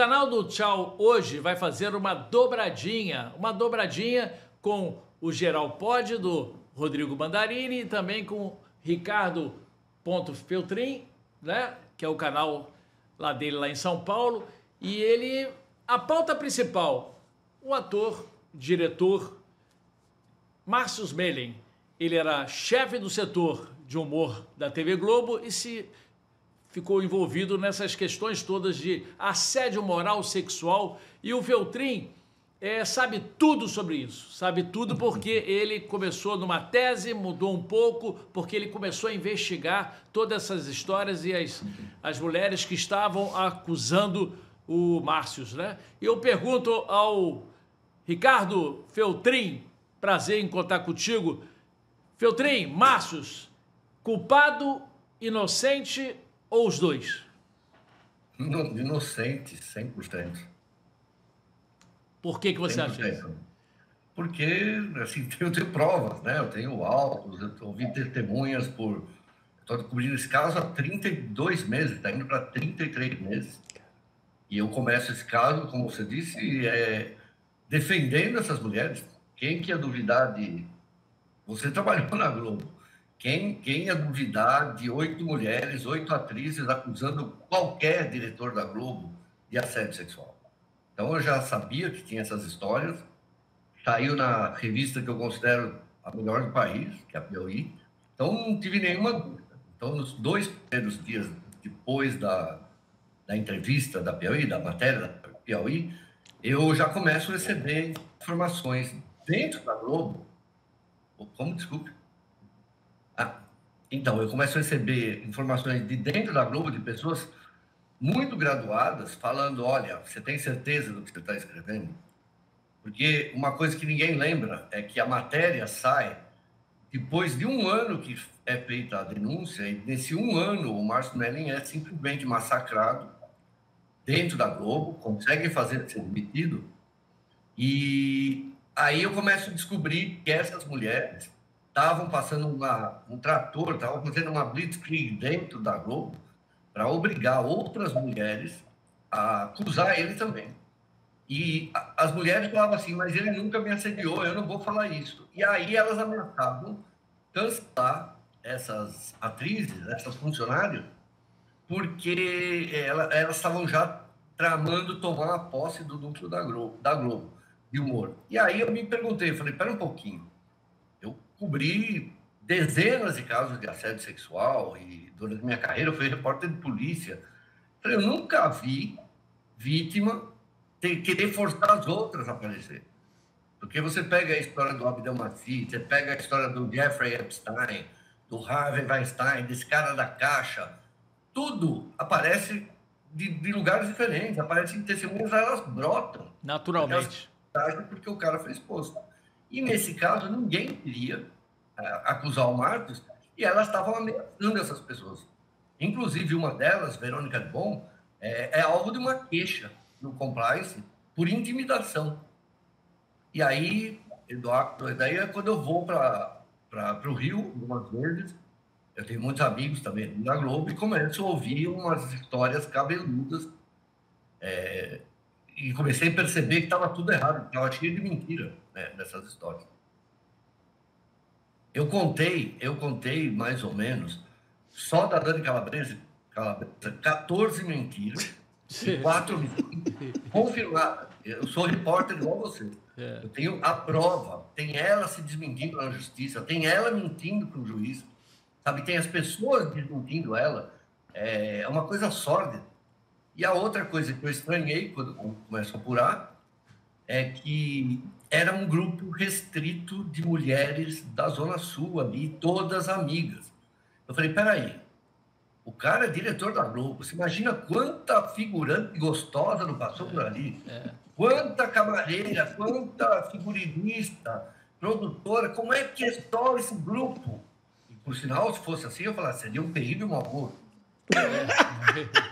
canal do Tchau hoje vai fazer uma dobradinha, uma dobradinha com o Geral Pod do Rodrigo Mandarini e também com Ricardo Ponto Feltrin, né? Que é o canal lá dele lá em São Paulo. E ele, a pauta principal, o ator, diretor Márcio Smelling. Ele era chefe do setor de humor da TV Globo e se ficou envolvido nessas questões todas de assédio moral sexual. E o Feltrin é, sabe tudo sobre isso, sabe tudo porque ele começou numa tese, mudou um pouco, porque ele começou a investigar todas essas histórias e as, as mulheres que estavam acusando o Márcio, né? Eu pergunto ao Ricardo Feltrin, prazer em contar contigo. Feltrin, Márcio, culpado, inocente ou os dois? Inocente, 100%. Por que, que você acha isso? Porque, assim, eu tenho provas, né? Eu tenho autos, eu ouvi testemunhas por... Estou cobrindo esse caso há 32 meses, está indo para 33 meses. E eu começo esse caso, como você disse, é, defendendo essas mulheres. Quem que ia duvidar de... Você trabalhou na Globo. Quem, quem ia duvidar de oito mulheres, oito atrizes acusando qualquer diretor da Globo de assédio sexual? Então eu já sabia que tinha essas histórias. Saiu na revista que eu considero a melhor do país, que é a Piauí. Então não tive nenhuma dúvida. Então nos dois primeiros dias depois da, da entrevista da Piauí, da matéria da Piauí, eu já começo a receber informações dentro da Globo. Como, desculpe? Então, eu começo a receber informações de dentro da Globo de pessoas muito graduadas falando: olha, você tem certeza do que você está escrevendo? Porque uma coisa que ninguém lembra é que a matéria sai depois de um ano que é feita a denúncia, e nesse um ano o Márcio Melling é simplesmente massacrado dentro da Globo, consegue fazer ser demitido, e aí eu começo a descobrir que essas mulheres estavam passando uma, um trator, estavam fazendo uma blitzkrieg dentro da Globo, para obrigar outras mulheres a acusar ele também. E as mulheres falavam assim, mas ele nunca me assediou, eu não vou falar isso. E aí elas ameaçavam cancelar essas atrizes, essas funcionárias, porque elas estavam já tramando tomar a posse do núcleo da Globo, da Globo, de humor. E aí eu me perguntei, falei, espera um pouquinho, cobri dezenas de casos de assédio sexual e durante minha carreira eu fui repórter de polícia. Eu nunca vi vítima ter, querer forçar as outras a aparecer. Porque você pega a história do Abdelmaci, você pega a história do Jeffrey Epstein, do Harvey Weinstein, desse cara da caixa, tudo aparece de, de lugares diferentes, aparece em testemunhas, elas brotam. Naturalmente. Elas, porque o cara foi exposto. E nesse caso, ninguém queria acusar o Marcos, e elas estavam ameaçando essas pessoas. Inclusive, uma delas, Verônica de Bom, é, é alvo de uma queixa no compliance por intimidação. E aí, Eduardo, daí é quando eu vou para o Rio, algumas vezes, eu tenho muitos amigos também na Globo, e começo a ouvir umas histórias cabeludas. É, e comecei a perceber que estava tudo errado, estava cheio de mentira né, nessas histórias. Eu contei, eu contei mais ou menos, só da Dani Calabresa, Calabresa 14 mentiras e 4 confirmadas. Eu sou repórter igual você. É. Eu tenho a prova. Tem ela se desmentindo na justiça, tem ela mentindo para o juiz, sabe? Tem as pessoas desmentindo ela. É uma coisa sórdida. E a outra coisa que eu estranhei quando começo a apurar é que era um grupo restrito de mulheres da Zona Sul ali, todas amigas. Eu falei, peraí, o cara é diretor da Globo, você imagina quanta figurante gostosa não passou por ali? É. Quanta camareira, quanta figurinista, produtora, como é que é só esse grupo? E, por sinal, se fosse assim, eu falaria, seria um terrível mau gosto. É.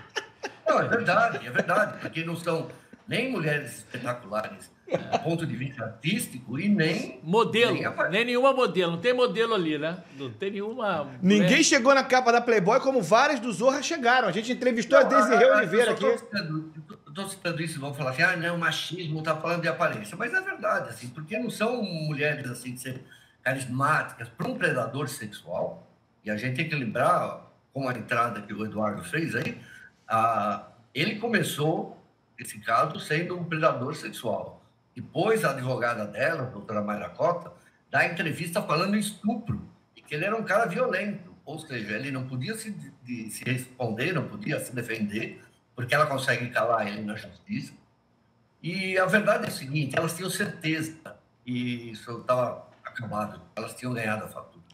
Não, é verdade, é verdade, porque não são nem mulheres espetaculares do ponto de vista artístico e nem. Modelo, nem, nem, nenhuma modelo, não tem modelo ali, né? Não tem nenhuma. Ninguém chegou na capa da Playboy como várias do Zorra chegaram. A gente entrevistou não, a Desirê Oliveira aqui. Estou citando isso, vão falar assim, ah, não, machismo está falando de aparência. Mas é verdade, assim, porque não são mulheres assim de ser carismáticas para um predador sexual. E a gente tem que lembrar, com a entrada que o Eduardo fez aí, a, ele começou esse caso sendo um predador sexual. Depois a advogada dela, a doutora Mayra Cota, dá entrevista falando em estupro, e que ele era um cara violento, ou seja, ele não podia se, de, se responder, não podia se defender, porque ela consegue calar ele na justiça. E a verdade é a seguinte, elas tinham certeza, e isso estava acabado, elas tinham ganhado a fatura.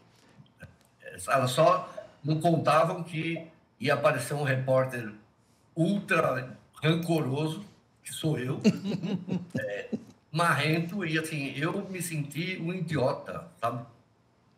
Elas só não contavam que ia aparecer um repórter ultra rancoroso, que sou eu, é, marrento, e assim, eu me senti um idiota, sabe?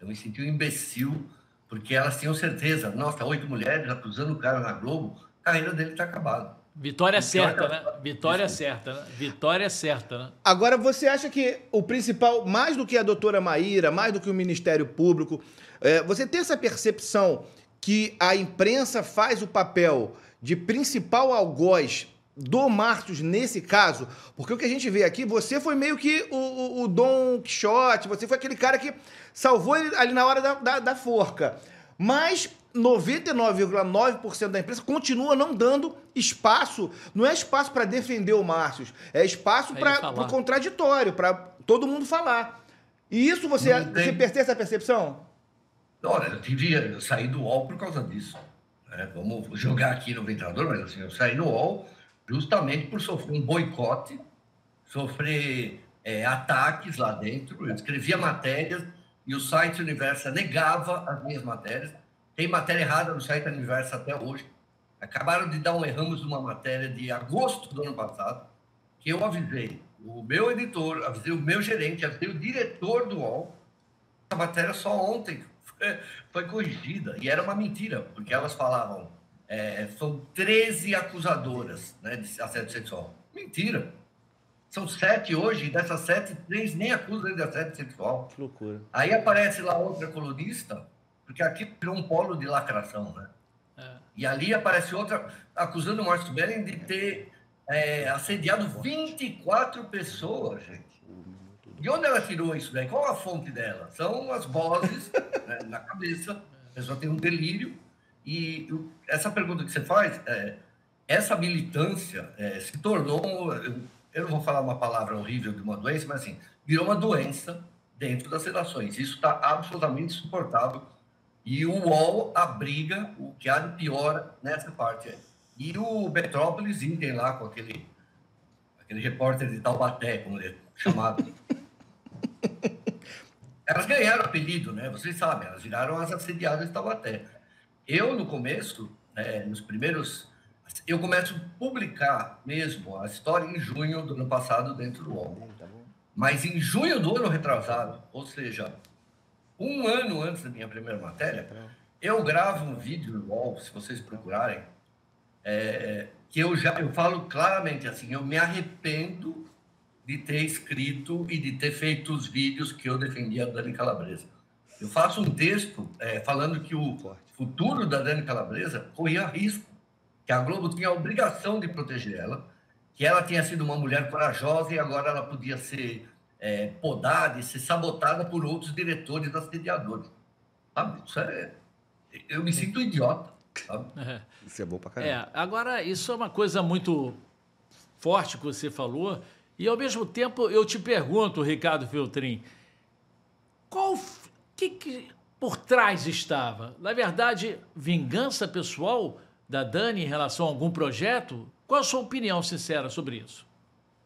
Eu me senti um imbecil, porque elas tinham certeza, nossa, oito mulheres acusando o cara na Globo, a carreira dele está acabada. Vitória certa, né? Vitória certa, né? Vitória certa, né? Agora, você acha que o principal, mais do que a doutora Maíra, mais do que o Ministério Público, é, você tem essa percepção que a imprensa faz o papel de principal algoz do Martos nesse caso? Porque o que a gente vê aqui, você foi meio que o, o, o Dom Quixote, você foi aquele cara que salvou ele ali na hora da, da, da forca. Mas 99,9% da imprensa continua não dando espaço, não é espaço para defender o Márcio, é espaço para o contraditório, para todo mundo falar. E isso você, você pertence à percepção? Olha, eu, tive, eu saí do UOL por causa disso. Né? Vamos jogar aqui no ventilador, mas assim, eu saí do UOL justamente por sofrer um boicote, sofrer é, ataques lá dentro. Eu escrevia matérias e o site Universa negava as minhas matérias. Tem matéria errada no site Universa até hoje. Acabaram de dar um erramos numa matéria de agosto do ano passado, que eu avisei o meu editor, avisei o meu gerente, avisei o diretor do UOL. A matéria só ontem foi, corrigida. E era uma mentira, porque elas falavam é, são 13 acusadoras né, de assédio sexual. Mentira. São sete hoje, e dessas sete, três nem acusam de assédio sexual. Que loucura. Aí aparece lá outra colunista, porque aqui virou um polo de lacração, né? É. E ali aparece outra acusando o Márcio Bellen de ter é, assediado 24 pessoas, gente. De onde ela tirou isso daí? Qual a fonte dela? São as vozes né, na cabeça. A pessoa tem um delírio e essa pergunta que você faz, é, essa militância é, se tornou, eu não vou falar uma palavra horrível de uma doença, mas assim, virou uma doença dentro das relações. Isso está absolutamente insuportável. E o UOL abriga o que há de pior nessa parte. E o Metrópolis, idem lá com aquele, aquele repórter de Taubaté, como ele é chamado. elas ganharam apelido, né? Vocês sabem, elas viraram as assediadas de Taubaté. Eu, no começo, é, nos primeiros. Eu começo a publicar mesmo a história em junho do ano passado dentro do UOL. Tá Mas em junho do ano retrasado, ou seja, um ano antes da minha primeira matéria, tá eu gravo um vídeo no UOL, se vocês procurarem, é, que eu já eu falo claramente assim, eu me arrependo de ter escrito e de ter feito os vídeos que eu defendia a Dani Calabresa. Eu faço um texto é, falando que o futuro da Dani Calabresa corria risco, que a Globo tinha a obrigação de proteger ela, que ela tinha sido uma mulher corajosa e agora ela podia ser é, podada e ser sabotada por outros diretores assediadores. Sabe? Isso é... Eu me sinto idiota. Sabe? É. Isso é bom pra caramba. É, agora, isso é uma coisa muito forte que você falou, e ao mesmo tempo eu te pergunto, Ricardo Filtrin, qual que, que por trás estava? Na verdade, vingança pessoal da Dani em relação a algum projeto? Qual a sua opinião sincera sobre isso?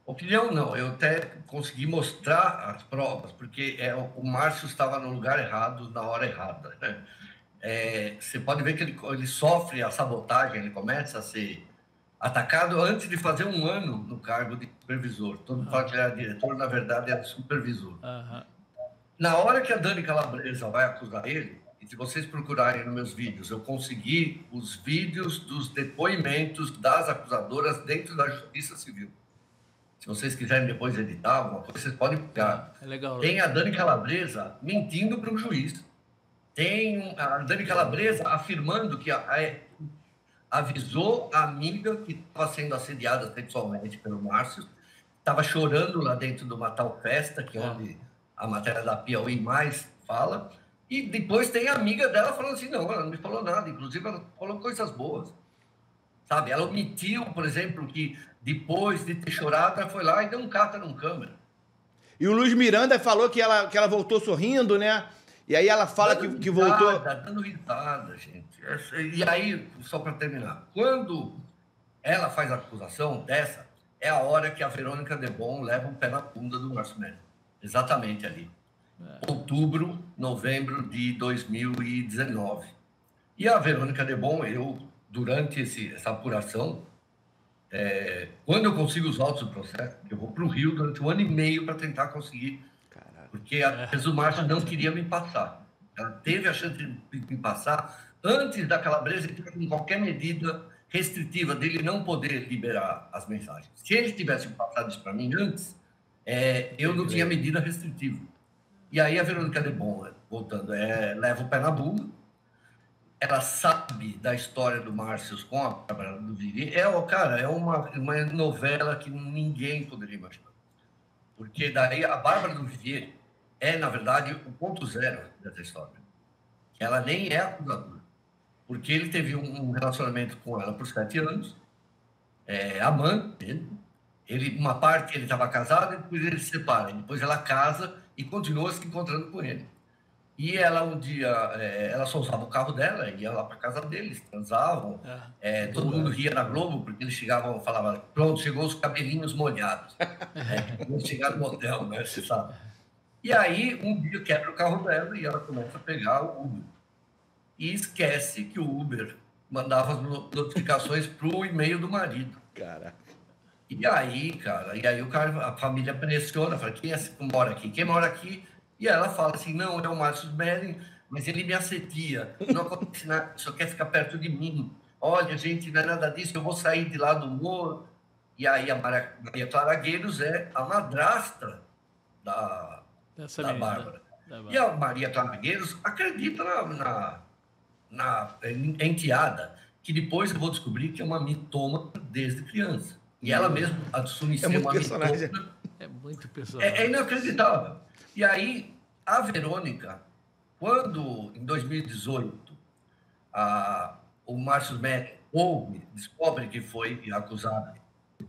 Opinião não, eu até consegui mostrar as provas, porque é, o Márcio estava no lugar errado, na hora errada. Né? É, você pode ver que ele, ele sofre a sabotagem, ele começa a ser atacado antes de fazer um ano no cargo de supervisor. Todo mundo fala que ele era diretor, na verdade era supervisor. Uhum. Na hora que a Dani Calabresa vai acusar ele, e se vocês procurarem nos meus vídeos, eu consegui os vídeos dos depoimentos das acusadoras dentro da Justiça Civil. Se vocês quiserem depois editar alguma coisa, vocês podem pegar. É legal. Tem a Dani Calabresa mentindo para o juiz. Tem a Dani Calabresa afirmando que a, a, avisou a amiga que estava sendo assediada sexualmente pelo Márcio, estava chorando lá dentro de uma tal festa, que é onde a matéria da Piauí mais fala, e depois tem a amiga dela falando assim, não, ela não me falou nada, inclusive ela falou coisas boas. Sabe? Ela omitiu, por exemplo, que depois de ter chorado, ela foi lá e deu um cata num câmera. E o Luiz Miranda falou que ela, que ela voltou sorrindo, né? E aí ela fala que, que voltou. Dando risada, gente. E aí, só para terminar, quando ela faz a acusação dessa, é a hora que a Verônica Debon leva um pé na bunda do Márcio Exatamente ali. É. Outubro, novembro de 2019. E a Verônica Debon, eu, durante esse, essa apuração, é, quando eu consigo os autos do processo, eu vou para o Rio durante um ano e meio para tentar conseguir. Caraca. Porque a Márcio não queria me passar. Ela teve a chance de me passar antes da Calabresa, com qualquer medida restritiva dele não poder liberar as mensagens. Se ele tivesse passado isso para mim antes, é, eu não tinha medida restritiva. E aí a Verônica Debon, voltando, é, leva o pé na bunda, ela sabe da história do Márcio com a Bárbara do Viri. É, cara, é uma, uma novela que ninguém poderia imaginar. Porque daí a Bárbara do Vivier é, na verdade, o ponto zero dessa história. Ela nem é acusadora porque ele teve um relacionamento com ela por sete anos, é, amante Ele, uma parte ele estava casado, depois ele se separa, depois ela casa e continua se encontrando com ele. E ela um dia, é, ela só usava o carro dela, ia lá para casa deles, transavam. É, é todo mundo ria na Globo, porque eles chegavam e falavam, pronto, chegou os cabelinhos molhados. é, chegar no motel, né, você sabe. E aí, um dia quebra o carro dela e ela começa a pegar o Uber e esquece que o Uber mandava as notificações para o e-mail do marido. Caraca. E aí, cara, e aí o cara, a família pressiona, fala, quem é mora aqui? Quem mora aqui? E ela fala assim, não, é o Márcio Bering, mas ele me assedia, não acontece nada, só quer ficar perto de mim. Olha, gente, não é nada disso, eu vou sair de lá do morro. E aí a Maria, Maria Clara Gueiros é a madrasta da, da Bárbara. E a Maria Clara Gueiros acredita na, na na enteada, que depois eu vou descobrir que é uma mitoma desde criança. E ela mesma assume ser é uma personagem. É muito personagem. É, é, inacreditável. E aí, a Verônica, quando, em 2018, a, o Márcio Mete ouve, descobre que foi acusado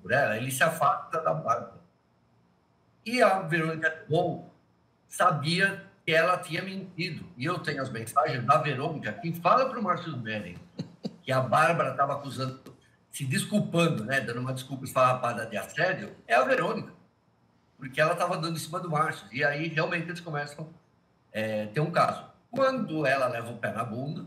por ela, ele se afasta da Bárbara. E a Verônica Bom sabia que ela tinha mentido. E eu tenho as mensagens da Verônica, que fala para o Márcio Beren que a Bárbara estava acusando, se desculpando, né, dando uma desculpa esfarrapada de assédio, é a Verônica. Porque ela estava dando em cima do Márcio. E aí, realmente, eles começam a é, ter um caso. Quando ela leva o pé na bunda,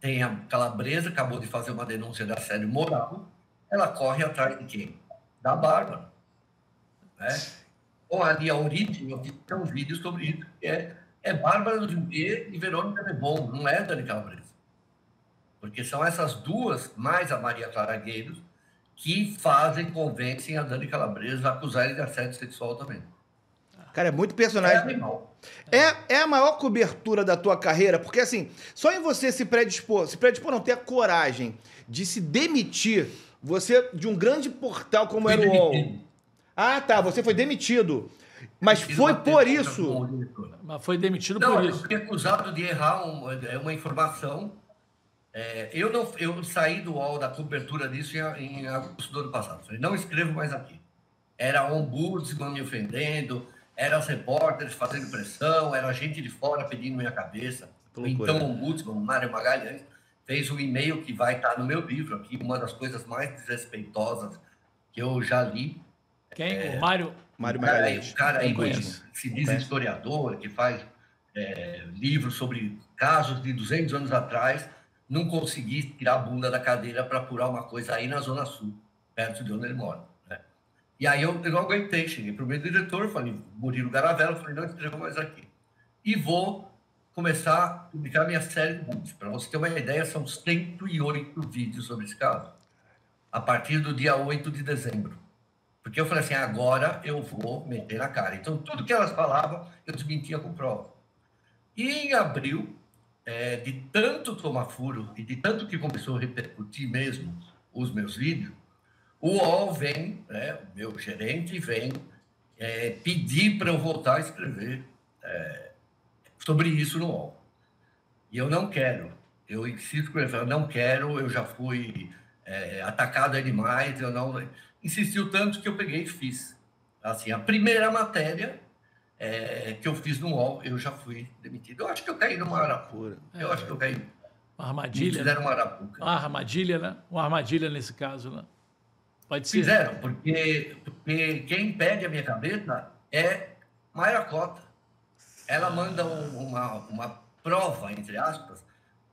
tem a Calabresa, acabou de fazer uma denúncia de assédio moral, ela corre atrás de quem? Da Bárbara. Né? ou ali a origem, eu fiz um vídeo sobre isso, que é, é Bárbara do Jumbê e Verônica Nebon, não é Dani Calabresa. Porque são essas duas, mais a Maria Clara Gueiros, que fazem, convencem a Dani Calabresa a acusar ele de assédio sexual também. Cara, é muito personagem. É, é, é, a maior cobertura da tua carreira, porque assim, só em você se predispor, se predispor não ter a coragem de se demitir, você de um grande portal como era o UOL. Ah, tá. Você foi demitido. Mas foi por isso. Mas foi demitido não, por isso. Eu fui acusado de errar um, é, uma informação. É, eu, não, eu saí do UOL da cobertura disso em, em agosto do ano passado. Falei, não escrevo mais aqui. Era ombudsman me ofendendo, eram os repórteres fazendo pressão, era gente de fora pedindo minha cabeça. O então ombudsman, Mário Magalhães, fez um e-mail que vai estar no meu livro aqui, uma das coisas mais desrespeitosas que eu já li quem? É, o Mário. Mário Magalhães. O cara aí que se diz historiador, que faz é, livros sobre casos de 200 anos atrás, não consegui tirar a bunda da cadeira para apurar uma coisa aí na Zona Sul, perto de onde ele mora. Né? E aí eu, eu não aguentei, cheguei para o meu diretor, falei, Murilo Garavelo, falei, não escrevo mais aqui. E vou começar a publicar minha série de vídeos. Para você ter uma ideia, são 108 vídeos sobre esse caso, a partir do dia 8 de dezembro. Porque eu falei assim, agora eu vou meter na cara. Então, tudo que elas falavam, eu desmentia com prova. E em abril, é, de tanto tomar furo e de tanto que começou a repercutir mesmo os meus vídeos, o UOL vem, né, o meu gerente vem é, pedir para eu voltar a escrever é, sobre isso no UOL. E eu não quero. Eu insisto com ele, eu não quero, eu já fui é, atacado demais, eu não... Insistiu tanto que eu peguei e fiz. Assim, a primeira matéria é, que eu fiz no UOL, eu já fui demitido. Eu acho que eu caí numa arapuca. Eu acho que eu caí. Uma armadilha. fizeram uma arapuca. Uma armadilha, né? Uma armadilha nesse caso, né? Pode ser. Fizeram, porque, porque quem pede a minha cabeça é Mayra Cota. Ela manda um, uma, uma prova, entre aspas,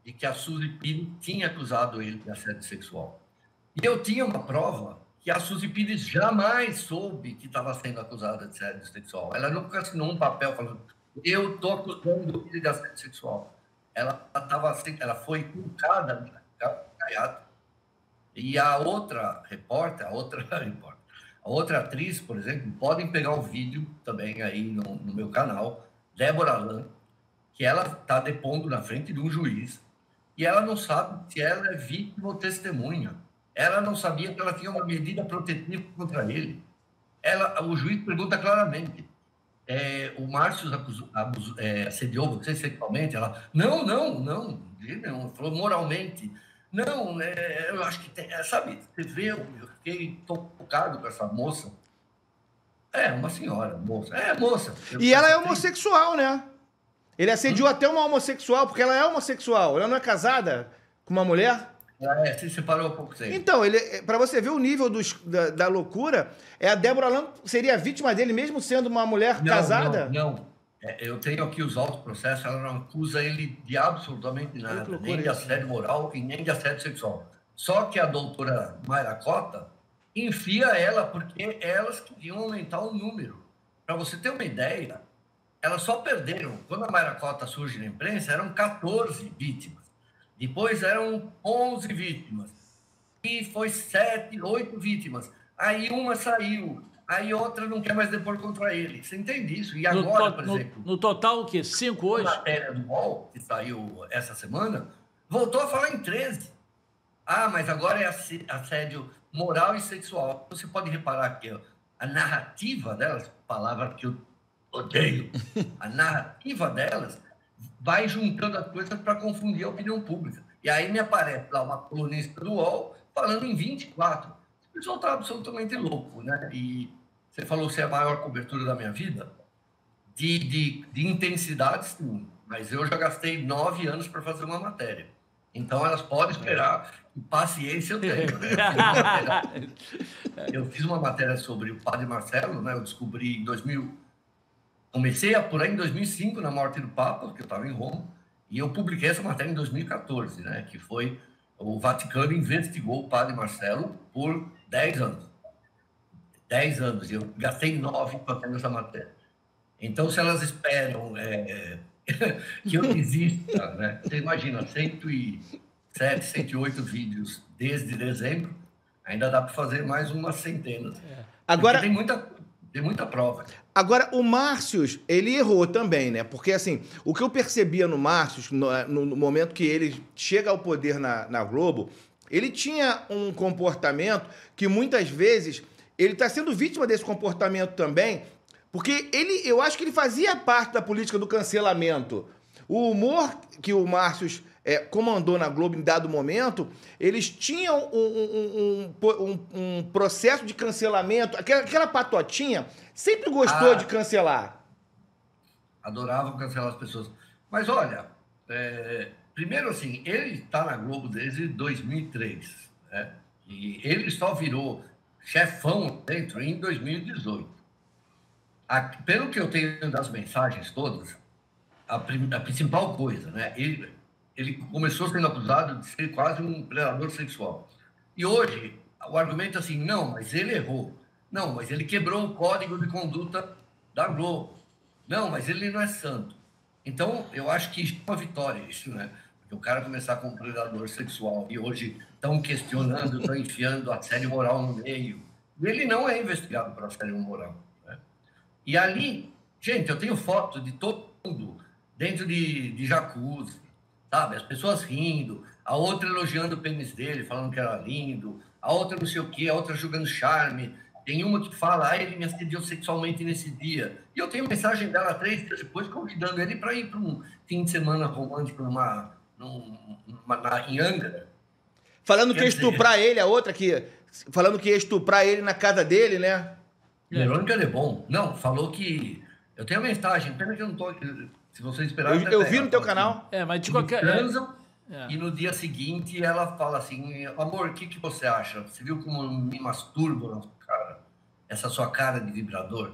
de que a Suzy Pires tinha acusado ele de assédio sexual. E eu tinha uma prova que a Suzy Pires jamais soube que estava sendo acusada de assédio sexual. Ela nunca assinou um papel falando, eu estou acusando ele de assédio sexual. Ela, estava assim, ela foi colocada caiada. E a outra repórter, a outra repórter, a outra atriz, por exemplo, podem pegar o vídeo também aí no, no meu canal, Débora Lan, que ela está depondo na frente de um juiz e ela não sabe se ela é vítima ou testemunha. Ela não sabia que ela tinha uma medida protetiva contra ele. Ela, o juiz pergunta claramente: é, o Márcio é, assediou você sexualmente? Ela, não, não, não, não, falou moralmente. Não, é, eu acho que tem, é, sabe, você vê, eu fiquei tocado com essa moça. É, uma senhora, moça. É, moça. E ela é homossexual, né? Ele assediou hum? até uma homossexual, porque ela é homossexual. Ela não é casada com uma mulher? Ah, é, se separou há pouco tempo. Então, ele, para você ver o nível dos, da, da, loucura, é a Débora Lam seria vítima dele, mesmo sendo uma mulher não, casada? Não, não. É, eu tenho aqui os autos processos, ela não acusa ele de absolutamente nada, nem de assédio moral e nem de assédio sexual. Só que a doutora Mayra Cota enfia ela porque elas queriam aumentar o número. Para você ter uma ideia, elas só perderam. Quando a Mayra Cota surge na imprensa, eram 14 vítimas. Depois eram 11 vítimas. E foi 7, 8 vítimas. Aí uma saiu. Aí outra não quer mais depor contra ele. Você entende isso? E agora, por exemplo. No, no total, o quê? Cinco hoje? A matéria do UOL, que saiu essa semana, voltou a falar em 13. Ah, mas agora é assédio moral e sexual. Você pode reparar que a narrativa delas, palavra que eu odeio, a narrativa delas vai juntando as coisas para confundir a opinião pública. E aí me aparece lá uma colunista do UOL falando em 24. O pessoal está absolutamente louco, né? E você falou se é a maior cobertura da minha vida. De, de, de intensidade, sim. Mas eu já gastei nove anos para fazer uma matéria. Então elas podem esperar. Paciência eu tenho. Né? Eu fiz uma matéria sobre o padre Marcelo, né? Eu descobri em 2000 Comecei a apurar em 2005, na morte do Papa, que eu estava em Roma, e eu publiquei essa matéria em 2014, né, que foi o Vaticano investigou o padre Marcelo por 10 anos. 10 anos, e eu gastei 9 fazendo essa matéria. Então, se elas esperam é, que eu desista, né, você imagina, 107, 108 vídeos desde dezembro, ainda dá para fazer mais umas centenas. É. Agora, tem muita, tem muita prova. Agora, o Márcios, ele errou também, né? Porque, assim, o que eu percebia no Márcios, no, no momento que ele chega ao poder na, na Globo, ele tinha um comportamento que muitas vezes ele está sendo vítima desse comportamento também, porque ele, eu acho que ele fazia parte da política do cancelamento. O humor que o Márcios é, comandou na Globo em dado momento, eles tinham um, um, um, um processo de cancelamento. Aquela, aquela, patotinha sempre gostou ah, de cancelar. Adoravam cancelar as pessoas. Mas olha, é, primeiro assim, ele está na Globo desde 2003. Né? E ele só virou chefão dentro em 2018. A, pelo que eu tenho das mensagens todas, a, a principal coisa, né? Ele, ele começou sendo acusado de ser quase um predador sexual. E hoje, o argumento é assim, não, mas ele errou. Não, mas ele quebrou o código de conduta da Globo. Não, mas ele não é santo. Então, eu acho que é uma vitória isso, né? Porque o cara começar com um predador sexual e hoje estão questionando, estão enfiando a série moral no meio. Ele não é investigado por assédio moral. Né? E ali, gente, eu tenho foto de todo mundo dentro de, de jacuzzi, sabe? As pessoas rindo, a outra elogiando o pênis dele, falando que era lindo, a outra não sei o quê, a outra jogando charme. Tem uma que fala, ah, ele me assediou sexualmente nesse dia. E eu tenho mensagem dela três dias depois, convidando ele para ir para um fim de semana romântico numa, numa, na, em Angra. Falando Quer que ia estuprar ele, a outra que. Falando que ia estuprar ele na casa dele, né? Verônica é bom. Não, falou que. Eu tenho a mensagem, pena que eu não tô. Se você esperar. Eu, eu vi no teu canal. É, mas de qualquer. Transam, é. E no dia seguinte ela fala assim: amor, o que, que você acha? Você viu como me masturbo na sua cara? Essa sua cara de vibrador?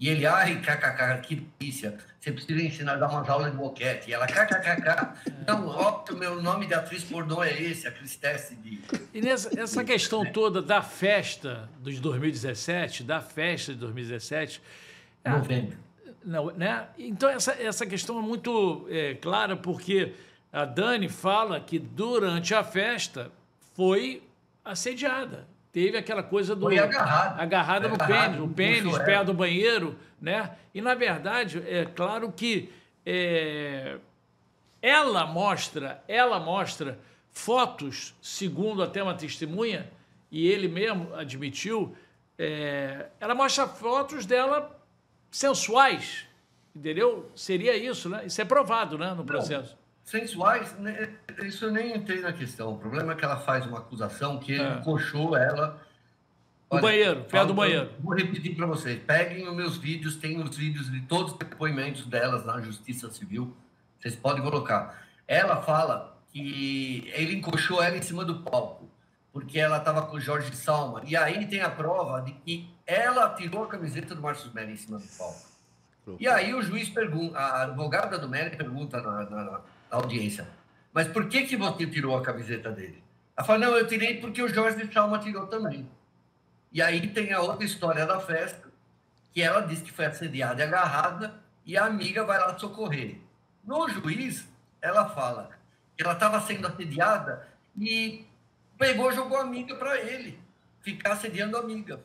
E ele, ai, kkk, que delícia. Você precisa ensinar a dar umas aulas de boquete. E ela, kkkk. Não, óbvio, meu nome de atriz pornô é esse, a Cristesse de. E nessa essa questão toda da festa dos 2017, da festa de 2017. Novembro. Não, né? Então, essa, essa questão é muito é, clara, porque a Dani fala que durante a festa foi assediada. Teve aquela coisa do. Foi agarrada. Agarrada no pênis, o pênis perto do banheiro, né? E, na verdade, é claro que é, ela mostra, ela mostra fotos, segundo até uma testemunha, e ele mesmo admitiu, é, ela mostra fotos dela sensuais, entendeu? Seria isso, né? Isso é provado, né, no processo. Não sensuais, né, isso eu nem entrei na questão. O problema é que ela faz uma acusação que ele é. encoxou ela. O banheiro, pé do banheiro. Vou repetir para vocês. Peguem os meus vídeos, tem os vídeos de todos os depoimentos delas na Justiça Civil. Vocês podem colocar. Ela fala que ele encoxou ela em cima do palco, porque ela estava com o Jorge Salma. E aí tem a prova de que ela tirou a camiseta do Márcio Melli em cima do palco. E aí o juiz pergunta, a advogada do Melli pergunta na, na, audiência. Mas por que, que você tirou a camiseta dele? Ela fala, não, eu tirei porque o Jorge Chalma tirou também. E aí tem a outra história da festa, que ela disse que foi assediada e agarrada, e a amiga vai lá socorrer. No juiz, ela fala que ela estava sendo assediada e pegou jogou a amiga para ele, ficar assediando a amiga.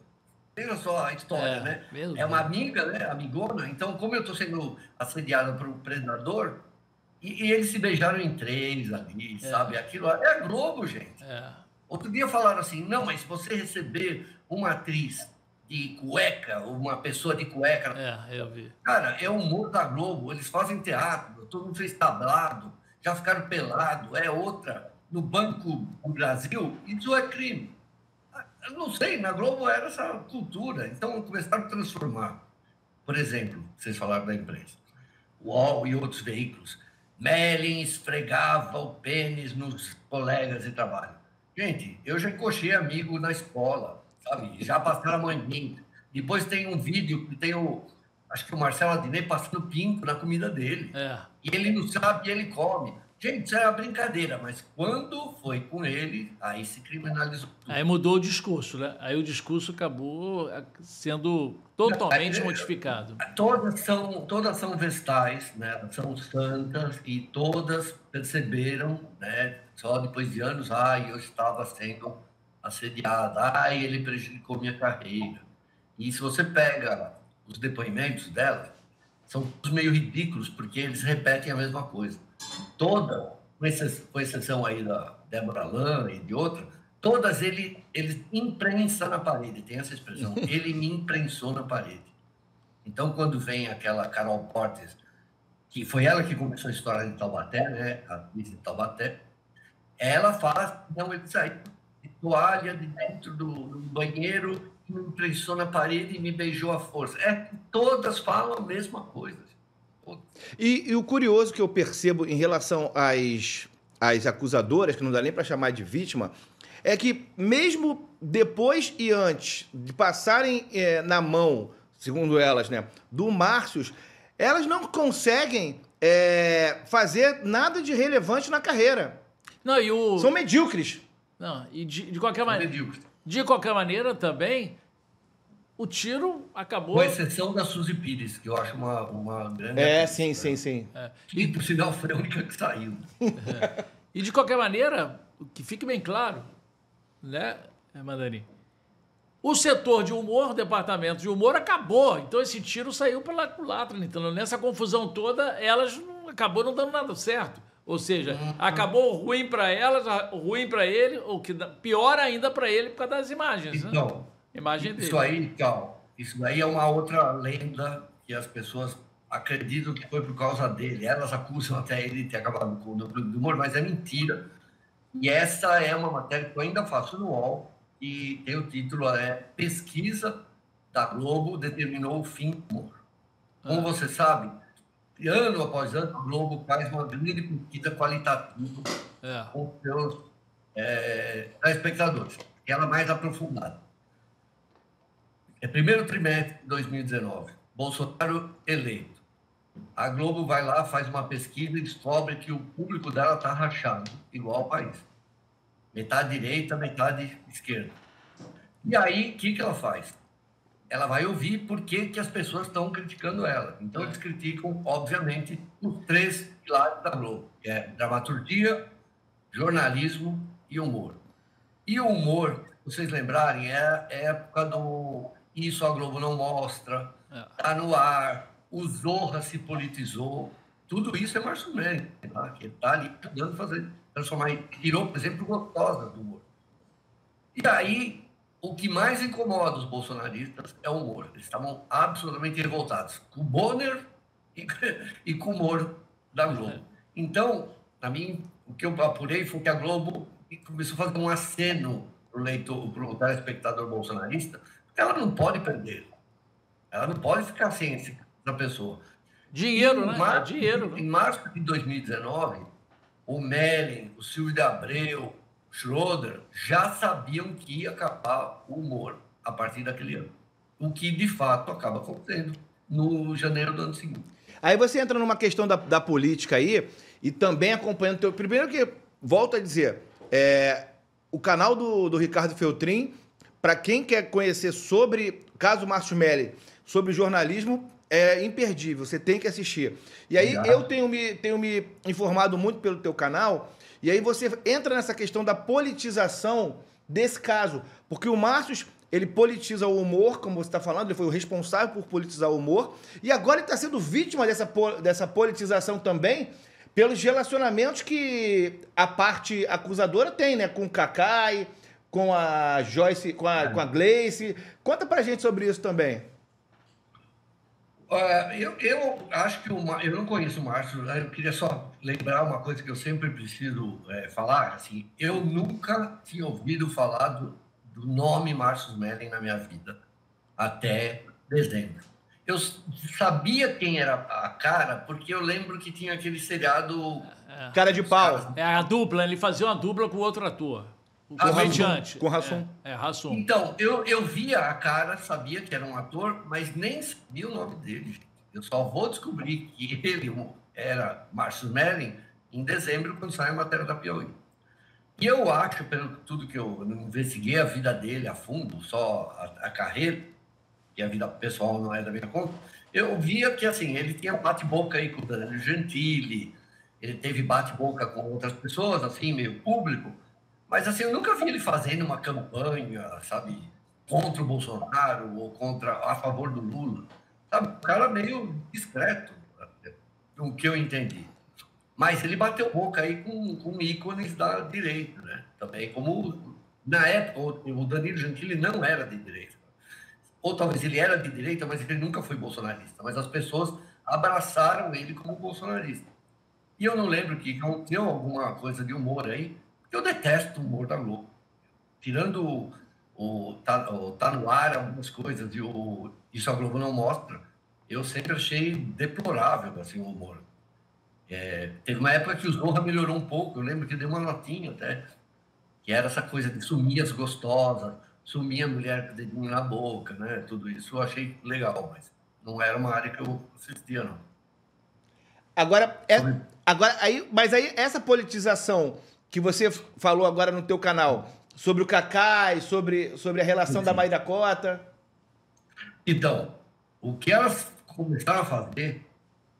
Veja só a história, é, né? É uma amiga, né? Amigona. Então, como eu estou sendo assediada por um predador, e, e, eles se beijaram em três ali, é. sabe? Aquilo é a Globo, gente. É. Outro dia falaram assim: não, mas se você receber uma atriz de cueca, uma pessoa de cueca. É, eu vi. Cara, é humor da Globo, eles fazem teatro, todo mundo fez tablado, já ficaram pelado, é outra. No Banco do Brasil, isso é crime. Eu não sei, na Globo era essa cultura, então começaram a transformar. Por exemplo, vocês falaram da imprensa, UOL e outros veículos Melin esfregava o pênis nos colegas de trabalho. Gente, eu já encoxei amigo na escola, sabe? Já passaram a mãe Depois tem um vídeo que tem o. Acho que o Marcelo Adnet passando pinto na comida dele. É. E ele não sabe e ele come. Gente, isso é uma brincadeira, mas quando foi com ele, aí se criminalizou. Tudo. Aí mudou o discurso, né? Aí o discurso acabou eh, sendo totalmente modificado. Todas são, todas são vestais, né? São santas e todas perceberam, né? Só depois de anos, ai, eu estava sendo assediada, ai, ele prejudicou minha carreira. E se você pega os depoimentos dela, são meio ridículos, porque eles repetem a mesma coisa toda, com exceção, exceção aí da Débora Lana e de outra, todas ele, ele imprensa na parede, tem essa expressão, ele me imprensou na parede. Então, quando vem aquela Carol Portes, que foi ela que começou a história de Taubaté, né, a atriz de Taubaté, ela fala, não, ele saiu de toalha de dentro do, do banheiro, me imprensou na parede e me beijou à força. É, todas falam a mesma coisa. E, e, o curioso que eu percebo em relação às, às acusadoras, que não dá nem para chamar de vítima, é que mesmo depois e antes de passarem é, na mão, segundo elas, né, do Márcios, elas não conseguem é, fazer nada de relevante na carreira. Não, e o... São medíocres. Não, e de, de qualquer maneira. De qualquer maneira também o tiro acabou. Com exceção da Suzy Pires, que eu acho uma, uma grande. É, sim, sim, sim. É. E por sinal foi a única que saiu. É. E de qualquer maneira, que fique bem claro, né, Mandarim? O setor de humor, o departamento de humor, acabou. Então esse tiro saiu pela culatra. Então, nessa confusão toda, elas não, acabou não dando nada certo. Ou seja, uhum. acabou ruim para ela, ruim para ele, ou que pior ainda para ele por causa das imagens. Né? Então, né? Imagem isso dele. aí, então, isso aí é uma outra lenda que as pessoas acreditam que foi por causa dele. Elas acusam até ele de ter acabado com o núcleo do humor, mas é mentira. E essa é uma matéria que eu ainda faço no UOL e tem o título é Pesquisa da Globo determinou o fim do humor. Como ah. você sabe, ano após ano, a Globo faz uma grande pesquisa qualitativa é. com seus é, telespectadores. Ela mais aprofundada. É primeiro trimestre de 2019. Bolsonaro eleito. A Globo vai lá, faz uma pesquisa e descobre que o público dela está rachado, igual ao país. Metade direita, metade esquerda. E aí, o que, que ela faz? ela vai ouvir por que, que as pessoas estão criticando ela. Então, eles criticam, obviamente, os três pilares da Globo, que é dramaturgia, jornalismo e humor. E o humor, vocês lembrarem, é a época do Isso a Globo não mostra, está no ar, o Zorra se politizou, tudo isso é Márcio Mendes, tá? que está ali tentando fazer, transformar, tirou, por exemplo, gostosa do humor. E aí, o que mais incomoda os bolsonaristas é o humor. Eles estavam absolutamente revoltados com o Bonner e, e com o humor da Globo. Então, para mim, o que eu apurei foi que a Globo começou a fazer um aceno para o leitor, para o telespectador bolsonarista, ela não pode perder. Ela não pode ficar sem essa pessoa. Dinheiro, né? Março, é dinheiro. Né? Em março de 2019, o Mellin, o Silvio de Abreu, Schroeder já sabiam que ia acabar o humor a partir daquele ano. O que, de fato, acaba acontecendo no janeiro do ano seguinte. Aí você entra numa questão da, da política aí e também acompanhando... Teu... Primeiro que, volto a dizer, é, o canal do, do Ricardo Feltrin, para quem quer conhecer sobre caso Márcio Melli, sobre jornalismo, é imperdível, você tem que assistir. E aí eu tenho me, tenho me informado muito pelo teu canal e aí você entra nessa questão da politização desse caso, porque o Márcio ele politiza o humor, como você está falando, ele foi o responsável por politizar o humor, e agora ele está sendo vítima dessa, dessa politização também pelos relacionamentos que a parte acusadora tem, né? Com o Kakai, com a Joyce, com a, com a Gleice. Conta pra gente sobre isso também. Uh, eu, eu acho que o, eu não conheço o Márcio, né? eu queria só lembrar uma coisa que eu sempre preciso é, falar. Assim, eu nunca tinha ouvido falar do, do nome Márcio Mellen na minha vida até dezembro. Eu sabia quem era a cara porque eu lembro que tinha aquele seriado. É. Cara de pau. É a dupla, ele fazia uma dupla com outro ator. O comediante. Com Rassum. É, é Rassum. Então, eu, eu via a cara, sabia que era um ator, mas nem sabia o nome dele. Eu só vou descobrir que ele era Márcio Melling em dezembro, quando sai a matéria da Piauí. E eu acho, pelo tudo que eu investiguei a vida dele a fundo, só a, a carreira, e a vida pessoal não é da minha conta, eu via que, assim, ele tinha bate-boca aí com o Danilo Gentili, ele teve bate-boca com outras pessoas, assim, meio público, mas assim, eu nunca vi ele fazendo uma campanha, sabe, contra o Bolsonaro ou contra a favor do Lula. Sabe, cara meio discreto, o que eu entendi. Mas ele bateu boca aí com, com ícones da direita, né? Também como na época o Danilo Gentili não era de direita. Ou talvez ele era de direita, mas ele nunca foi bolsonarista. Mas as pessoas abraçaram ele como bolsonarista. E eu não lembro que aconteceu alguma coisa de humor aí, eu detesto o humor da Globo. Tirando o, tá, o tá no ar algumas coisas e o Isso a Globo não mostra, eu sempre achei deplorável assim, o humor. É, teve uma época que o Zorra melhorou um pouco, eu lembro que deu uma notinha até, que era essa coisa de sumir as gostosas, sumir a mulher com o dedinho na boca, né? Tudo isso eu achei legal, mas não era uma área que eu assistia, não. Agora, é, agora aí, mas aí essa politização que você falou agora no teu canal sobre o Cacai, sobre, sobre a relação Sim. da Maíra Cota. Então, o que elas começaram a fazer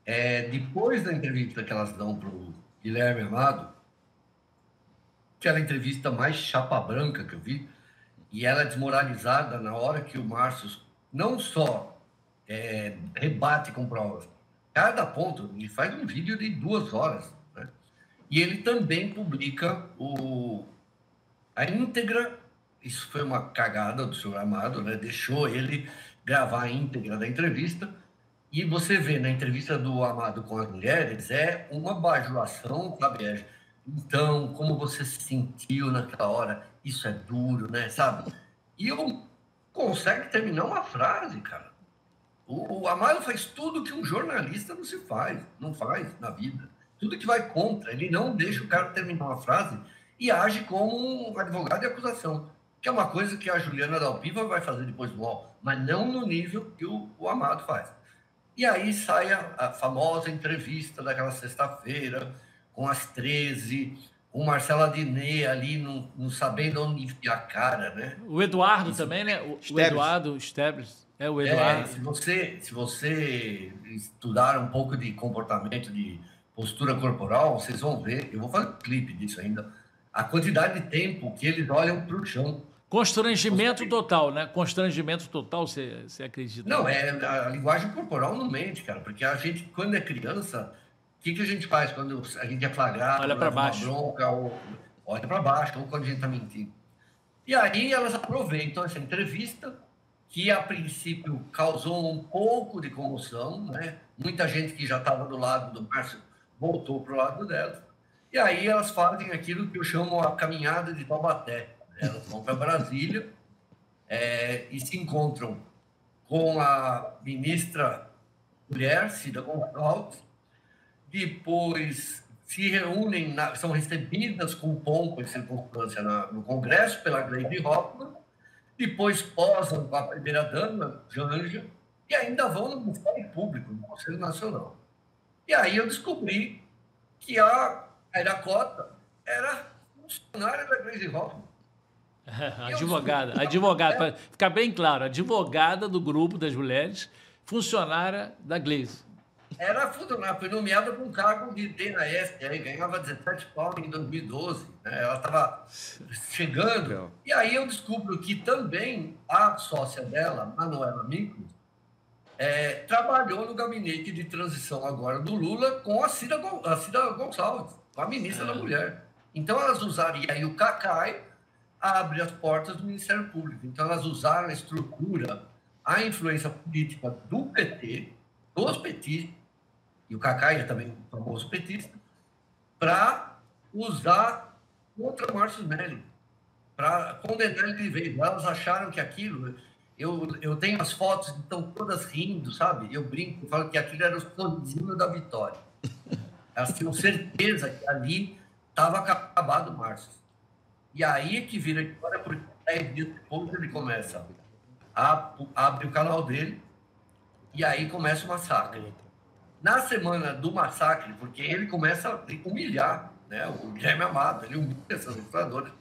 é, depois da entrevista que elas dão para o Guilherme Amado, aquela entrevista mais chapa branca que eu vi, e ela é desmoralizada na hora que o Márcio não só é, rebate com provas, cada ponto, ele faz um vídeo de duas horas E ele também publica o, a íntegra, isso foi uma cagada do senhor Amado, né? deixou ele gravar a íntegra da entrevista, e você vê na entrevista do Amado com as mulheres, é uma bajulação, sabe? Então, como você se sentiu naquela hora? Isso é duro, né? Sabe? E eu consegue terminar uma frase, cara. O, o Amado faz tudo que um jornalista não se faz, não faz na vida. Tudo que vai contra. Ele não deixa o cara terminar uma frase e age como um advogado de acusação, que é uma coisa que a Juliana Dalpiva vai fazer depois do UOL, mas não no nível que o, o Amado faz. E aí sai a, a famosa entrevista daquela sexta-feira, com as 13, com Marcela Diné ali, não, não sabendo onde enfiar a cara, né? O Eduardo Isso. também, né? O, o Eduardo Stebbs. É, o Eduardo. É, se, você, se você estudar um pouco de comportamento, de postura corporal, vocês vão ver, eu vou fazer um clipe disso ainda, a quantidade de tempo que eles olham para o chão. Constrangimento total, né? Constrangimento total, você, você acredita? Não, é a linguagem corporal não mente, cara, porque a gente, quando é criança, o que, que a gente faz quando a gente é flagrado? Olha para baixo. Bronca, ou olha para baixo, ou quando a gente está mentindo. E aí elas aproveitam essa entrevista, que a princípio causou um pouco de comoção, né? Muita gente que já estava do lado do Márcio voltou para o lado dela. E aí elas fazem aquilo que eu chamo a caminhada de Taubaté. Elas vão para Brasília é, e se encontram com a ministra mulher, Cida Gonçalves, depois se reúnem, na, são recebidas com pompa e circunstância na, no Congresso pela Gleide Hoffmann, depois posam com a primeira-dama, Janja, e ainda vão no Ministério Público, no Conselho Nacional. E aí eu descobri que a Cota era funcionária da Grace Hoffman. advogada, advogada, para ficar bem claro, advogada do grupo das mulheres, funcionária da Glaze. Era funcionária, foi nomeada com um cargo de DNAS, aí ganhava 17 pau em 2012. Né? Ela estava chegando. E aí eu descubro que também a sócia dela, Manuela Micos, é, trabalhou no gabinete de transição agora do Lula com a Cida, a Cida Gonçalves, a ministra é. da Mulher. Então elas usaram, e aí o CACAI abre as portas do Ministério Público. Então elas usaram a estrutura, a influência política do PT, dos petistas, e o CACAI é também um famoso petista, para usar contra Márcio Melli, para condenar ele de vez. Elas acharam que aquilo eu, eu tenho as fotos, estão todas rindo, sabe? Eu brinco, falo que aquilo era o sorrisinho da vitória. Elas tinham certeza que ali estava acabado o Márcio. E aí que vira a história, porque 10 dias depois ele começa a, abre o canal dele e aí começa o massacre. Na semana do massacre, porque ele começa a humilhar né, o Guilherme Amado, ele humilha essas ilustradores.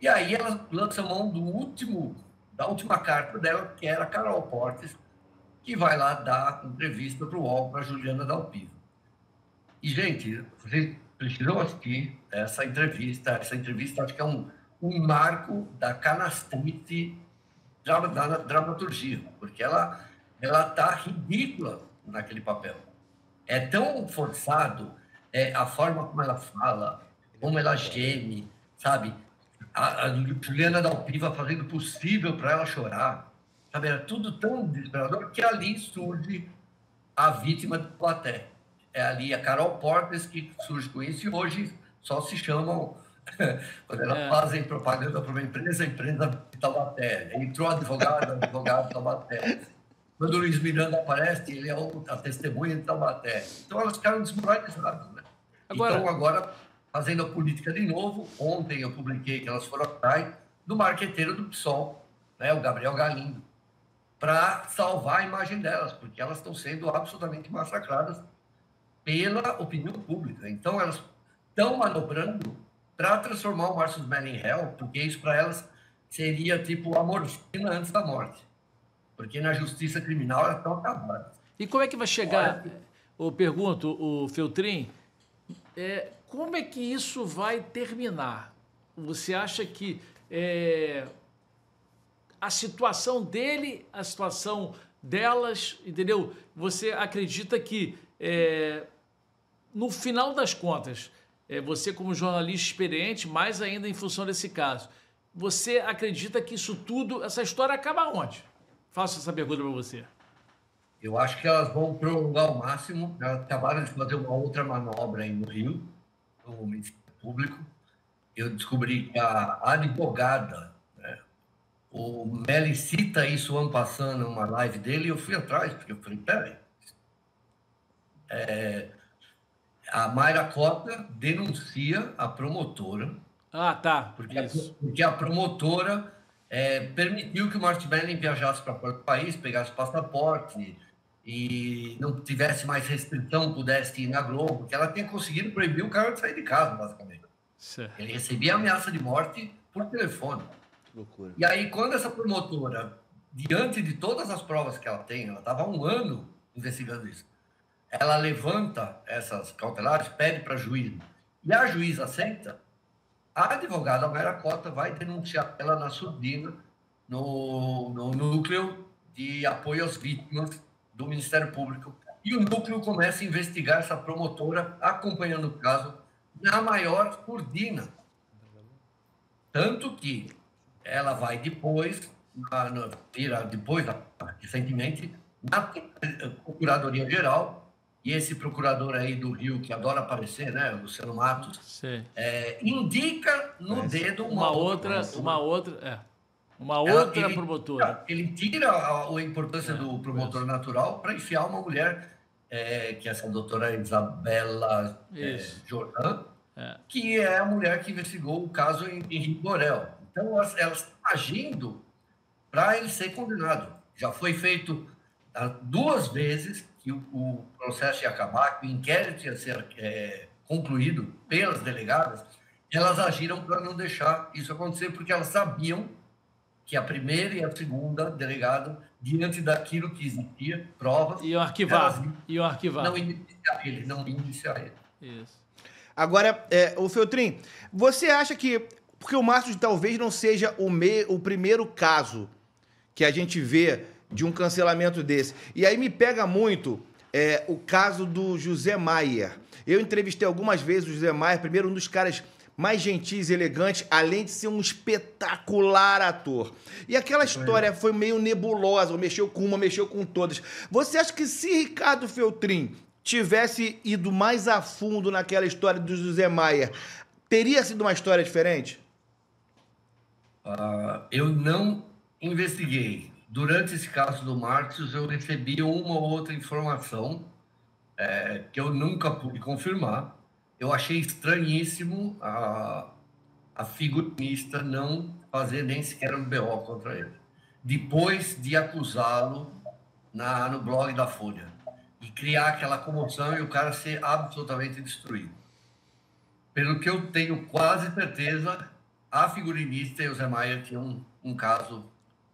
E aí ela lança mão do último da última carta dela, que era a Carol Portes, que vai lá dar entrevista para o UOL, para Juliana Dalpiva. E, gente, vocês precisam assistir essa entrevista. Essa entrevista acho que é um, um marco da canastrite da, da dramaturgia, porque ela ela está ridícula naquele papel. É tão forçado é, a forma como ela fala, como ela geme, sabe? A, a Juliana Dalpiva fazendo o possível para ela chorar. Sabe, era tudo tão desesperador que ali surge a vítima do platé. É ali a Carol Portes que surge com isso e hoje só se chamam, quando elas é. fazem propaganda para uma empresa, a empresa de Taubaté. Entrou advogado, advogado de Taubaté. Quando o Luiz Miranda aparece, ele é a testemunha de Taubaté. Então elas ficaram desmoralizadas. Né? Agora... Então agora fazendo a política de novo. Ontem eu publiquei que elas foram atrás do marqueteiro do PSOL, né, o Gabriel Galindo, para salvar a imagem delas, porque elas estão sendo absolutamente massacradas pela opinião pública. Então, elas estão manobrando para transformar o Marcos Mello em réu, porque isso para elas seria tipo a morfina antes da morte. Porque na justiça criminal elas estão acabadas. E como é que vai chegar, eu pergunto, o Feltrin, é, como é que isso vai terminar? Você acha que é, a situação dele, a situação delas, entendeu? Você acredita que é, no final das contas é, você como jornalista experiente, mais ainda em função desse caso. Você acredita que isso tudo, essa história acaba onde? Faço essa pergunta para você. Eu acho que elas vão prolongar ao máximo. Elas acabaram de fazer uma outra manobra aí no Rio, no Ministério Público. Eu descobri que a advogada, né, o Meli cita isso ano passado numa live dele, e eu fui atrás, porque eu falei, peraí. É, a Mayra Cota denuncia a promotora. Ah, tá. Porque, a, porque a promotora é, permitiu que o Martinelli viajasse para fora do país, pegasse passaporte e não tivesse mais restrição, pudesse ir na Globo, que ela tinha conseguido proibir o cara de sair de casa, basicamente. Certo. Ele recebia ameaça de morte por telefone. Loucura. E aí, quando essa promotora, diante de todas as provas que ela tem, ela estava há um ano investigando isso, ela levanta essas cautelares, pede para a juiz, e a juíza aceita, a advogada Mayra Cota vai denunciar ela na surdina, no, no núcleo de apoio às vítimas do Ministério Público. E o núcleo começa a investigar essa promotora, acompanhando o caso, na maior surdina. Tanto que ela vai depois, na, na, depois, recentemente, na Procuradoria Geral, e esse procurador aí do Rio, que adora aparecer, né, Luciano Matos, é, indica no Mas dedo uma, uma outra, uma outra, é, uma outra ele, promotora. Ele tira a, a importância é, do promotor é. natural para enfiar uma mulher, é, que é essa doutora Isabela é, Jordan, é. que é a mulher que investigou o caso em Henrique Borel. Então, elas, elas estão agindo para ele ser condenado. Já foi feito ah, duas vezes que o, o processo ia acabar, que o inquérito ia ser é, concluído pelas delegadas, elas agiram para não deixar isso acontecer, porque elas sabiam que a primeira e a segunda delegada, diante daquilo que existia, provas... Iam arquivar. Iam arquivar. Não indiciar ele, não indiciar ele. Isso. Agora, é, o Feltrin, você acha que... Porque o Márcio talvez não seja o, me, o primeiro caso que a gente vê de um cancelamento desse. E aí me pega muito é, o caso do José Maier. Eu entrevistei algumas vezes o José Maier, primeiro um dos caras mais gentis e elegantes, além de ser um espetacular ator. E aquela história foi meio nebulosa, mexeu com uma, mexeu com todas. Você acha que se Ricardo Feltrin tivesse ido mais a fundo naquela história do José Maier, teria sido uma história diferente? Uh, eu não investiguei Durante esse caso do Marcos, eu recebi uma ou outra informação é, que eu nunca pude confirmar. Eu achei estranhíssimo a, a figurinista não fazer nem sequer um BO contra ele. Depois de acusá-lo no blog da Folha e criar aquela comoção e o cara ser absolutamente destruído. Pelo que eu tenho quase certeza, a figurinista e o Zé Maia tinham um, um caso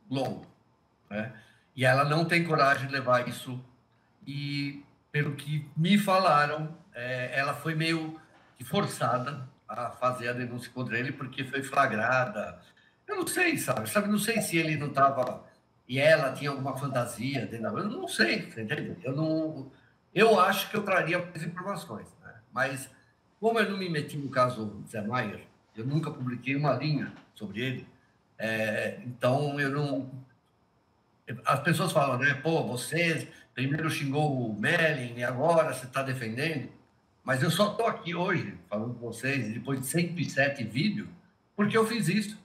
longo. Né? E ela não tem coragem de levar isso. E, pelo que me falaram, é, ela foi meio forçada a fazer a denúncia contra ele, porque foi flagrada. Eu não sei, sabe? sabe não sei se ele não estava. E ela tinha alguma fantasia dentro Eu não sei, entendeu? Eu não. Eu acho que eu traria mais informações, né? Mas, como eu não me meti no caso Zé Maier, eu nunca publiquei uma linha sobre ele, é, então eu não, as pessoas falam, né? Pô, você primeiro xingou o Melling e agora você está defendendo. Mas eu só estou aqui hoje falando com vocês, depois de 107 vídeos, porque eu fiz isso.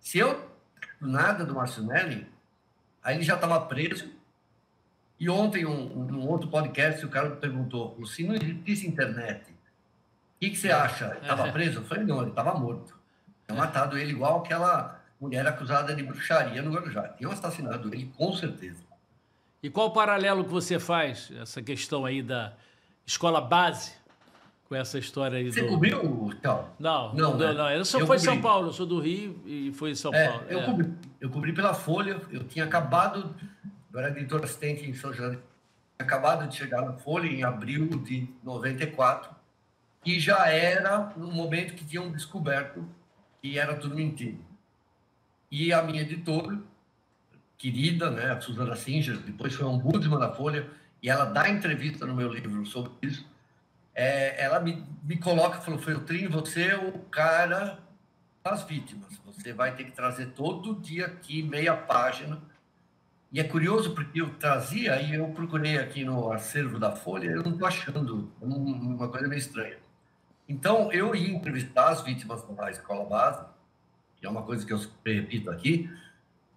Se eu nada do Márcio Melling, aí ele já estava preso. E ontem, um, um, outro podcast, o cara perguntou: se não existisse internet, o que, que você acha? Estava preso? Eu falei: não, ele estava morto. Tinha matado ele igual aquela mulher acusada de bruxaria no Guarujá. Tinham assassinado ele, com certeza. E qual o paralelo que você faz, essa questão aí da escola base, com essa história aí você do... Cobriu, então? Não, não, não. não. Eu só eu foi São Paulo, eu sou do Rio e foi São é, Paulo. Eu, é. cobri, eu cobri pela Folha, eu tinha acabado, eu era editor assistente em São José, acabado de chegar na Folha em abril de 94, e já era no momento que tinham descoberto que era tudo mentira. E a minha editora, querida, né, a Suzana Singer, depois foi ombudsman da Folha, e ela dá entrevista no meu livro sobre isso. É, ela me, me coloca, falou, Feltrin, você é o cara das vítimas. Você vai ter que trazer todo dia aqui meia página. E é curioso porque eu trazia e eu procurei aqui no acervo da Folha, eu não estou achando uma coisa meio estranha. Então, eu ia entrevistar as vítimas da escola base, que é uma coisa que eu repito aqui,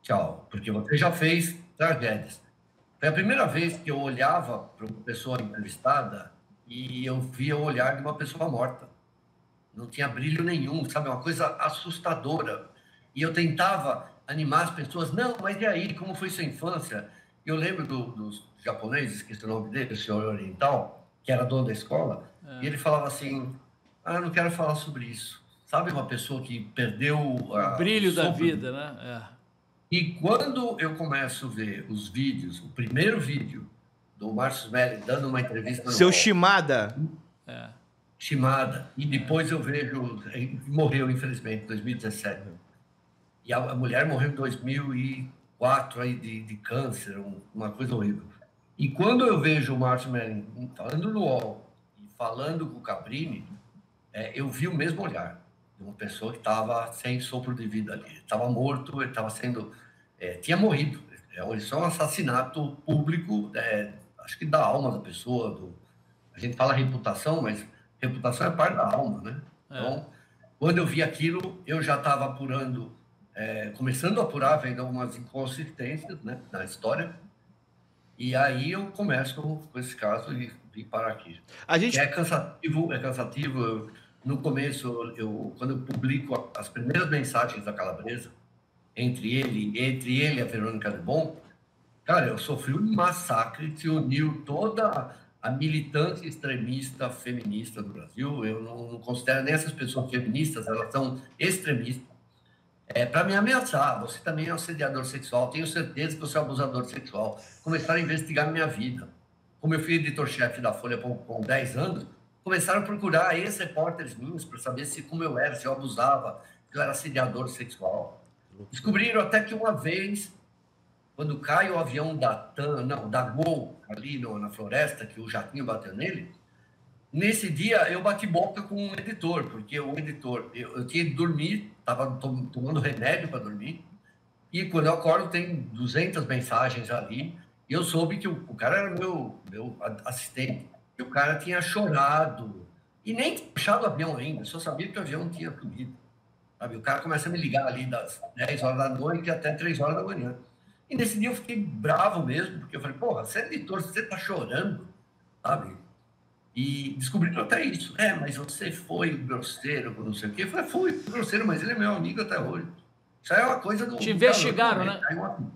tchau, porque você já fez tragédias. Foi a primeira vez que eu olhava para uma pessoa entrevistada e eu via o olhar de uma pessoa morta. Não tinha brilho nenhum, sabe? Uma coisa assustadora. E eu tentava animar as pessoas. Não, mas e aí? Como foi sua infância? Eu lembro do, dos japoneses, que é o nome dele, o senhor oriental, que era dono da escola, é. e ele falava assim: Ah, não quero falar sobre isso. Sabe, uma pessoa que perdeu a, o brilho o da vida, né? É. E quando eu começo a ver os vídeos, o primeiro vídeo do Márcio Melli dando uma entrevista. Seu Shimada. É. Shimada. E depois eu vejo. Morreu, infelizmente, em 2017. E a, mulher morreu em 2004 aí, de, de câncer, uma coisa horrível. E quando eu vejo o Márcio Melli falando no UOL e falando com o Cabrini, é, eu vi o mesmo olhar de uma pessoa que estava sem sopro de vida ali. Estava morto, ele estava sendo. É, tinha morrido. É, isso é um assassinato público, é, acho que da alma da pessoa. Do, a gente fala reputação, mas reputação é parte da alma, né? É. Então, quando eu vi aquilo, eu já estava apurando, é, começando a apurar, vendo algumas inconsistências né, na história. E aí eu começo com esse caso e vim parar aqui. A gente... É cansativo, é cansativo. Eu, no começo, eu, quando eu publico as primeiras mensagens da Calabresa, entre ele, entre ele e a Verônica de Bom, cara, eu sofri um massacre que uniu toda a militância extremista feminista do Brasil. Eu não, não considero nem essas pessoas feministas, elas são extremistas. É, para me ameaçar, você também é um assediador sexual, tenho certeza que você é um abusador sexual. Começaram a investigar minha vida. Como eu fui editor-chefe da Folha com, com 10 anos, começaram a procurar ex-repórteres minhos para saber se como eu era, se eu abusava, se eu era assediador sexual. Descobriram até que uma vez, quando cai o avião da TAM, não, da Gol, ali no, na floresta, que o jatinho bateu nele, nesse dia eu bati boca com um editor, porque o editor, eu, eu tinha que dormir, estava tomando remédio para dormir, e quando eu acordo tem 200 mensagens ali, e eu soube que o, o cara era meu, meu assistente. E o cara tinha chorado. E nem puxado o avião ainda, só sabia que o avião tinha subido. Sabe? O cara começa a me ligar ali das 10 horas da noite até 3 horas da manhã. E nesse dia eu fiquei bravo mesmo, porque eu falei, porra, você é editor, você tá chorando, sabe? E descobriram até isso. É, mas você foi grosseiro, não sei o quê. Eu falei, fui grosseiro, mas ele é meu amigo até hoje. Isso aí é uma coisa do. Te investigaram, né?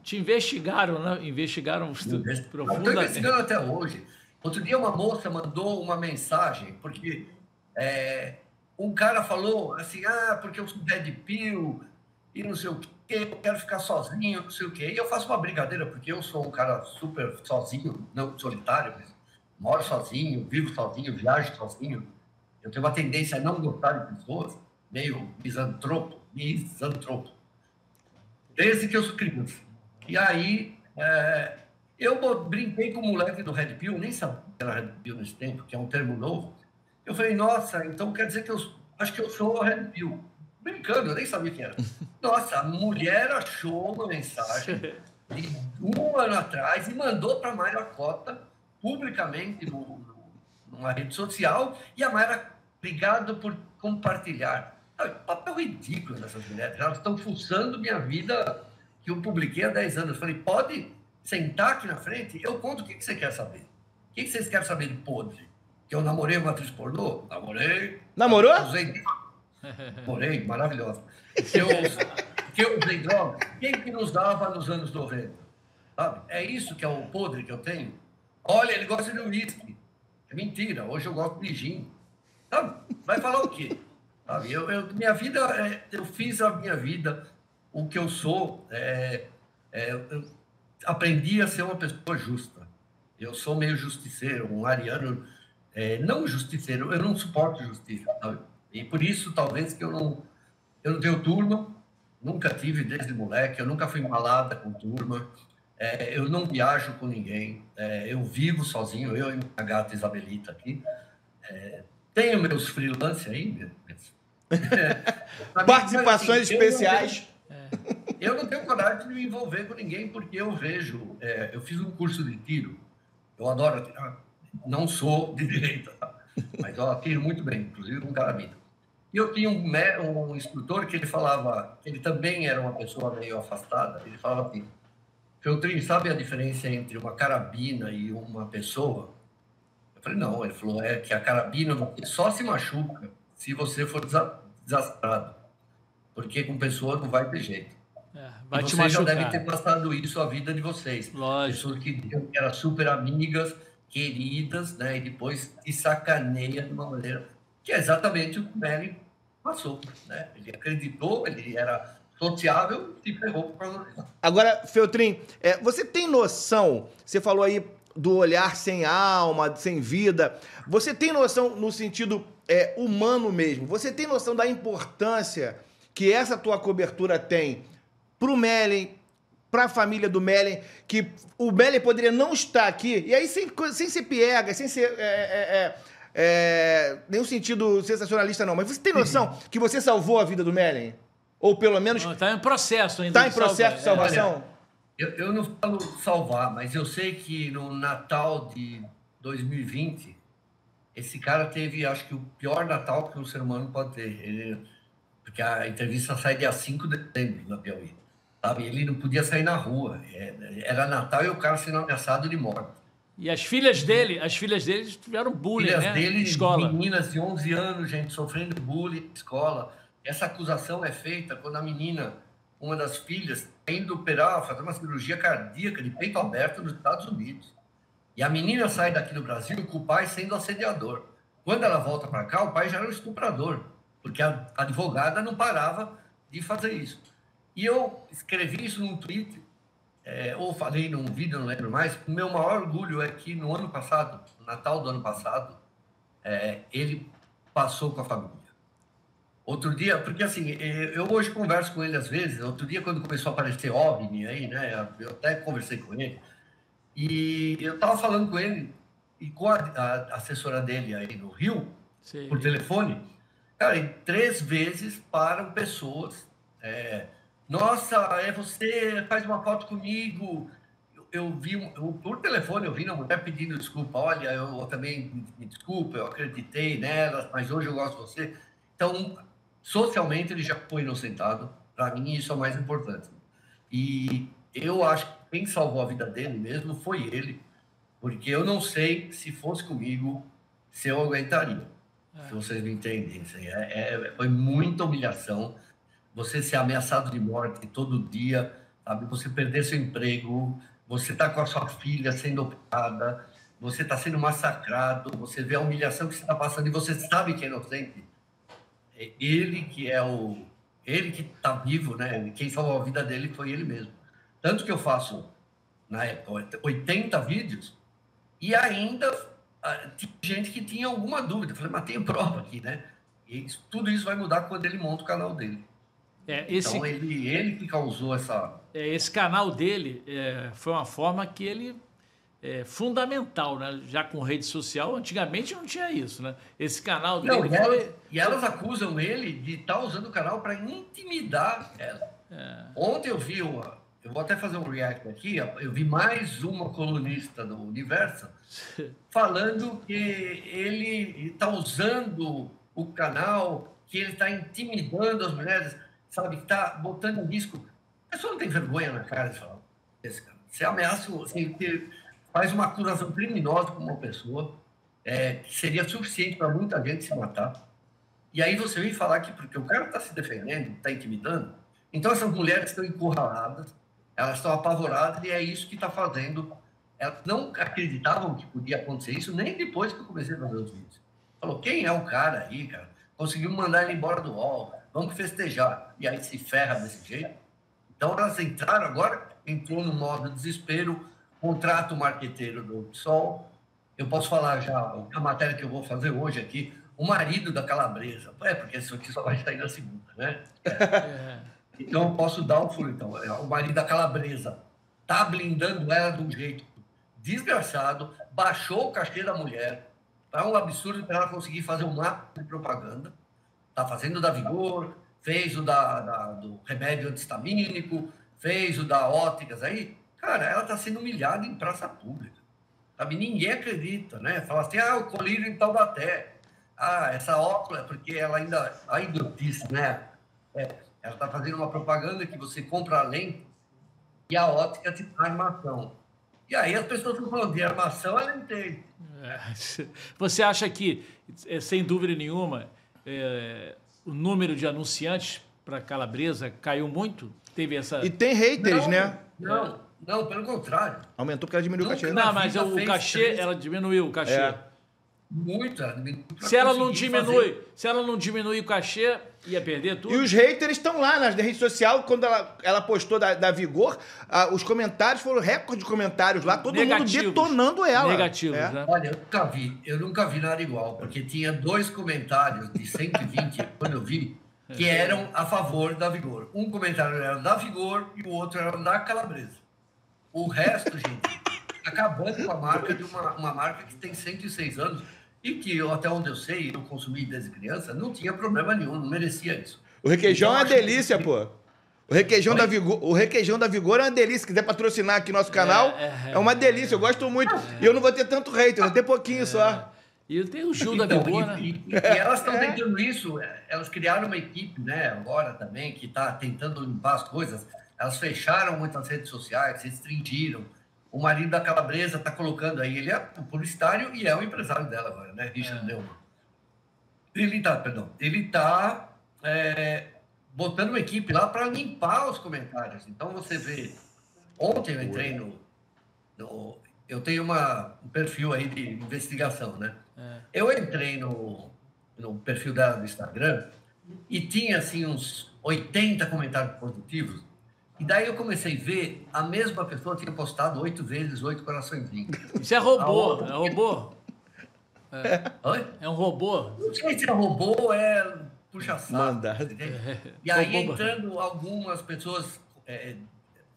Te investigaram, né? Investigaram profundamente. Estou investigando até hoje. Outro dia uma moça mandou uma mensagem, porque é, um cara falou assim, ah, porque eu sou dead pill e não sei o quê, eu quero ficar sozinho, não sei o quê. E eu faço uma brincadeira, porque eu sou um cara super sozinho, não solitário, mas moro sozinho, vivo sozinho, viajo sozinho. Eu tenho uma tendência a não gostar de pessoas, meio misantropo, misantropo. Desde que eu sou criança. E aí, é, eu brinquei com o moleque do Red Pill, nem sabia que era Red Pill nesse tempo, que é um termo novo. Eu falei, nossa, então quer dizer que eu acho que eu sou o Red Pill. Brincando, eu nem sabia quem era. Nossa, a mulher achou uma mensagem de um ano atrás e mandou para a Mayra Cota publicamente no, no, numa rede social e a Mayra, obrigado por compartilhar. papel ridículo dessas mulheres. Elas estão fuçando minha vida que eu publiquei há 10 anos. Eu falei, pode sentar aqui na frente, eu conto o que, que você quer saber. O que, que vocês querem saber de podre? Que eu namorei uma atriz pornô? Namorei. Namorou? Usei... Namorei, maravilhosa. Que eu, que eu usei droga. Quem que nos dava nos anos 90? Sabe? É isso que é o podre que eu tenho. Olha, ele gosta de uísque. É mentira. Hoje eu gosto de gin. Sabe? Vai falar o quê? Sabe? Eu, eu, minha vida, é, eu fiz a minha vida, o que eu sou. É, é, eu, aprendi a ser uma pessoa justa. Eu sou meio justiceiro, um ariano, é, não justiceiro, eu não suporto justiça, sabe? E por isso, talvez, que eu não, eu não tenho turma, nunca tive desde moleque, eu nunca fui malada com turma, é, eu não viajo com ninguém, é, eu vivo sozinho, eu e a gata Isabelita aqui. É, tenho meus freelancers aí, é, Participações assim, especiais. Eu não, tenho, eu não tenho coragem de me envolver com ninguém, porque eu vejo. É, eu fiz um curso de tiro, eu adoro. Não sou de direita, tá? mas eu atiro muito bem, inclusive com carabina. E eu tinha um, um instrutor que ele falava, ele também era uma pessoa meio afastada, ele falava assim, Feltrin, sabe a diferença entre uma carabina e uma pessoa? Eu falei, não. Ele falou, é que a carabina só se machuca se você for desastrado. Porque com pessoa não vai ter jeito. É, vai e te vocês já devem ter passado isso a vida de vocês. Lógico. Pessoas que eram super amigas, queridas, né? E depois te sacaneia de uma maneira que é exatamente o que o Melly passou. Né? Ele acreditou, ele era sociável e pegou por causa disso. Agora, Feltrin, é, você tem noção, você falou aí do olhar sem alma, sem vida, você tem noção no sentido é, humano mesmo, você tem noção da importância que essa tua cobertura tem para o Mellen, para a família do Mellen, que o Mellen poderia não estar aqui, e aí sem, sem ser piega, sem ser... É, é, é é, nenhum sentido sensacionalista, não. Mas você tem noção que você salvou a vida do Mellen? Ou pelo menos. Está em processo ainda. Está em processo de salvação? É, eu, eu não falo salvar, mas eu sei que no Natal de 2020, esse cara teve, acho que, o pior Natal que um ser humano pode ter. Ele, porque a entrevista sai dia 5 de dezembro na Piauí. Sabe? Ele não podia sair na rua. É, era Natal e o cara sendo ameaçado de morte. E as filhas dele, as filhas dele tiveram bullying, filhas né? dele, escola. meninas de 11 anos, gente, sofrendo bullying na escola. Essa acusação é feita quando a menina, uma das filhas, indo operar, fazer uma cirurgia cardíaca de peito aberto nos Estados Unidos. E a menina sai daqui do Brasil com o pai sendo assediador. Quando ela volta para cá, o pai já era um estuprador, porque a advogada não parava de fazer isso. E eu escrevi isso num tweet é, ou falei num vídeo, não lembro mais, o meu maior orgulho é que no ano passado, no Natal do ano passado, é, ele passou com a família. Outro dia, porque assim, eu hoje converso com ele às vezes, outro dia quando começou a aparecer OVNI aí, né, eu até conversei com ele, e eu estava falando com ele e com a, a, assessora dele aí no Rio, Sim. por telefone, cara, três vezes param pessoas... É, nossa, é você, faz uma foto comigo. Eu, eu vi, eu, por telefone, eu vi uma mulher pedindo desculpa. Olha, eu também me desculpa, eu acreditei nela, mas hoje eu gosto de você. Então, socialmente, ele já foi inocentado. Para mim, isso é o mais importante. E eu acho que quem salvou a vida dele mesmo foi ele, porque eu não sei se fosse comigo se eu aguentaria. É. Se vocês me entendem. Assim, é, é, foi muita humilhação você ser ameaçado de morte todo dia, sabe? Você perder seu emprego, você está com a sua filha sendo operada, você está sendo massacrado, você vê a humilhação que você está passando e você sabe que é inocente. É ele que é o. Ele que está vivo, né? Quem salvou a vida dele foi ele mesmo. Tanto que eu faço, na época, 80 vídeos e ainda ah, tinha gente que tinha alguma dúvida. Eu falei, mas tem prova aqui, né? E tudo isso vai mudar quando ele monta o canal dele. É, esse, então ele, ele que causou essa. É, esse canal dele é, foi uma forma que ele é fundamental, né? Já com rede social, antigamente não tinha isso, né? Esse canal dele. Não, e, elas, foi... e elas acusam ele de estar tá usando o canal para intimidar ela. É. Ontem eu vi uma. Eu vou até fazer um react aqui. Eu vi mais uma colunista do Universo falando que ele está usando o canal, que ele está intimidando as mulheres sabe, que está botando em risco. A pessoa não tem vergonha na cara de falar esse cara. Você ameaça, você faz uma acusação criminosa com uma pessoa, é, seria suficiente para muita gente se matar. E aí você vem falar que porque o cara está se defendendo, está intimidando, então essas mulheres estão encurraladas, elas estão apavoradas e é isso que está fazendo. Elas não acreditavam que podia acontecer isso nem depois que eu comecei a fazer os vídeos. Falou, quem é o cara aí, cara? Conseguiu mandar ele embora do UOL, vamos festejar. E aí se ferra desse jeito. Então elas entraram agora, entrou no modo desespero, contrato marqueteiro do PSOL. Eu posso falar já a matéria que eu vou fazer hoje aqui, o marido da calabresa. É, porque isso aqui só vai sair na segunda, né? É. Então eu posso dar um furo, então. É, o marido da calabresa tá blindando ela de um jeito desgraçado, baixou o cachê da mulher, É um absurdo para ela conseguir fazer um mapa de propaganda. Está fazendo o da Vigor, fez o da, da, do remédio antistamínico, fez o da óticas aí. Cara, ela está sendo humilhada em praça pública. Sabe? Ninguém acredita, né? Fala assim, ah, o colírio em Taubaté. Ah, essa óculos, é porque ela ainda, ainda disse, né? É, ela está fazendo uma propaganda que você compra a lente e a ótica te dá armação. E aí as pessoas estão falando de armação, ela entende. É, você acha que, é, sem dúvida nenhuma, é, o número de anunciantes para Calabresa caiu muito? Teve essa. E tem haters, não, né? Não, não, pelo contrário. Aumentou porque ela diminuiu Nunca o cachê. Não, mas o cachê, três... ela diminuiu o cachê. É. Muita. Se ela não diminui, fazer... se ela não diminui o cachê, ia perder tudo. E os haters estão lá nas redes sociais, quando ela, ela postou da, da Vigor, ah, os comentários foram recorde de comentários lá, todo Negativos. mundo detonando ela. Negativos, é. né? Olha, eu nunca vi, eu nunca vi nada igual, porque tinha dois comentários de 120, quando eu vi, que eram a favor da Vigor. Um comentário era da Vigor e o outro era da Calabresa. O resto, gente, acabando com a marca de uma, uma marca que tem 106 anos e que, eu, até onde eu sei, eu consumi desde criança, não tinha problema nenhum, não merecia isso. O requeijão então, é uma delícia, que... pô. O requeijão, da Vigor, o requeijão da Vigor é uma delícia. Se quiser patrocinar aqui nosso canal, é, é, é uma delícia. Eu gosto muito. E eu não vou ter tanto hater, eu vou ter pouquinho só. E tem o Gil então, da Vigor, né? E, e, elas estão é. tentando isso. Elas criaram uma equipe, né, agora também, que está tentando limpar as coisas. Elas fecharam muitas redes sociais, restringiram o marido da Calabresa está colocando aí, ele é o publicitário e é o empresário dela agora, né? Richard é. Neumann. Ele está, perdão, ele está é, botando uma equipe lá para limpar os comentários. Então você vê, ontem eu entrei no, no eu tenho uma, um perfil aí de investigação, né? É. Eu entrei no, no perfil dela do Instagram e tinha assim uns 80 comentários positivos e daí eu comecei a ver, a mesma pessoa tinha postado oito vezes, oito coraçõezinhos. Isso é robô, é robô. É. Oi? é um robô. Não sei se é robô ou é puxa saco. E aí entrando algumas pessoas é,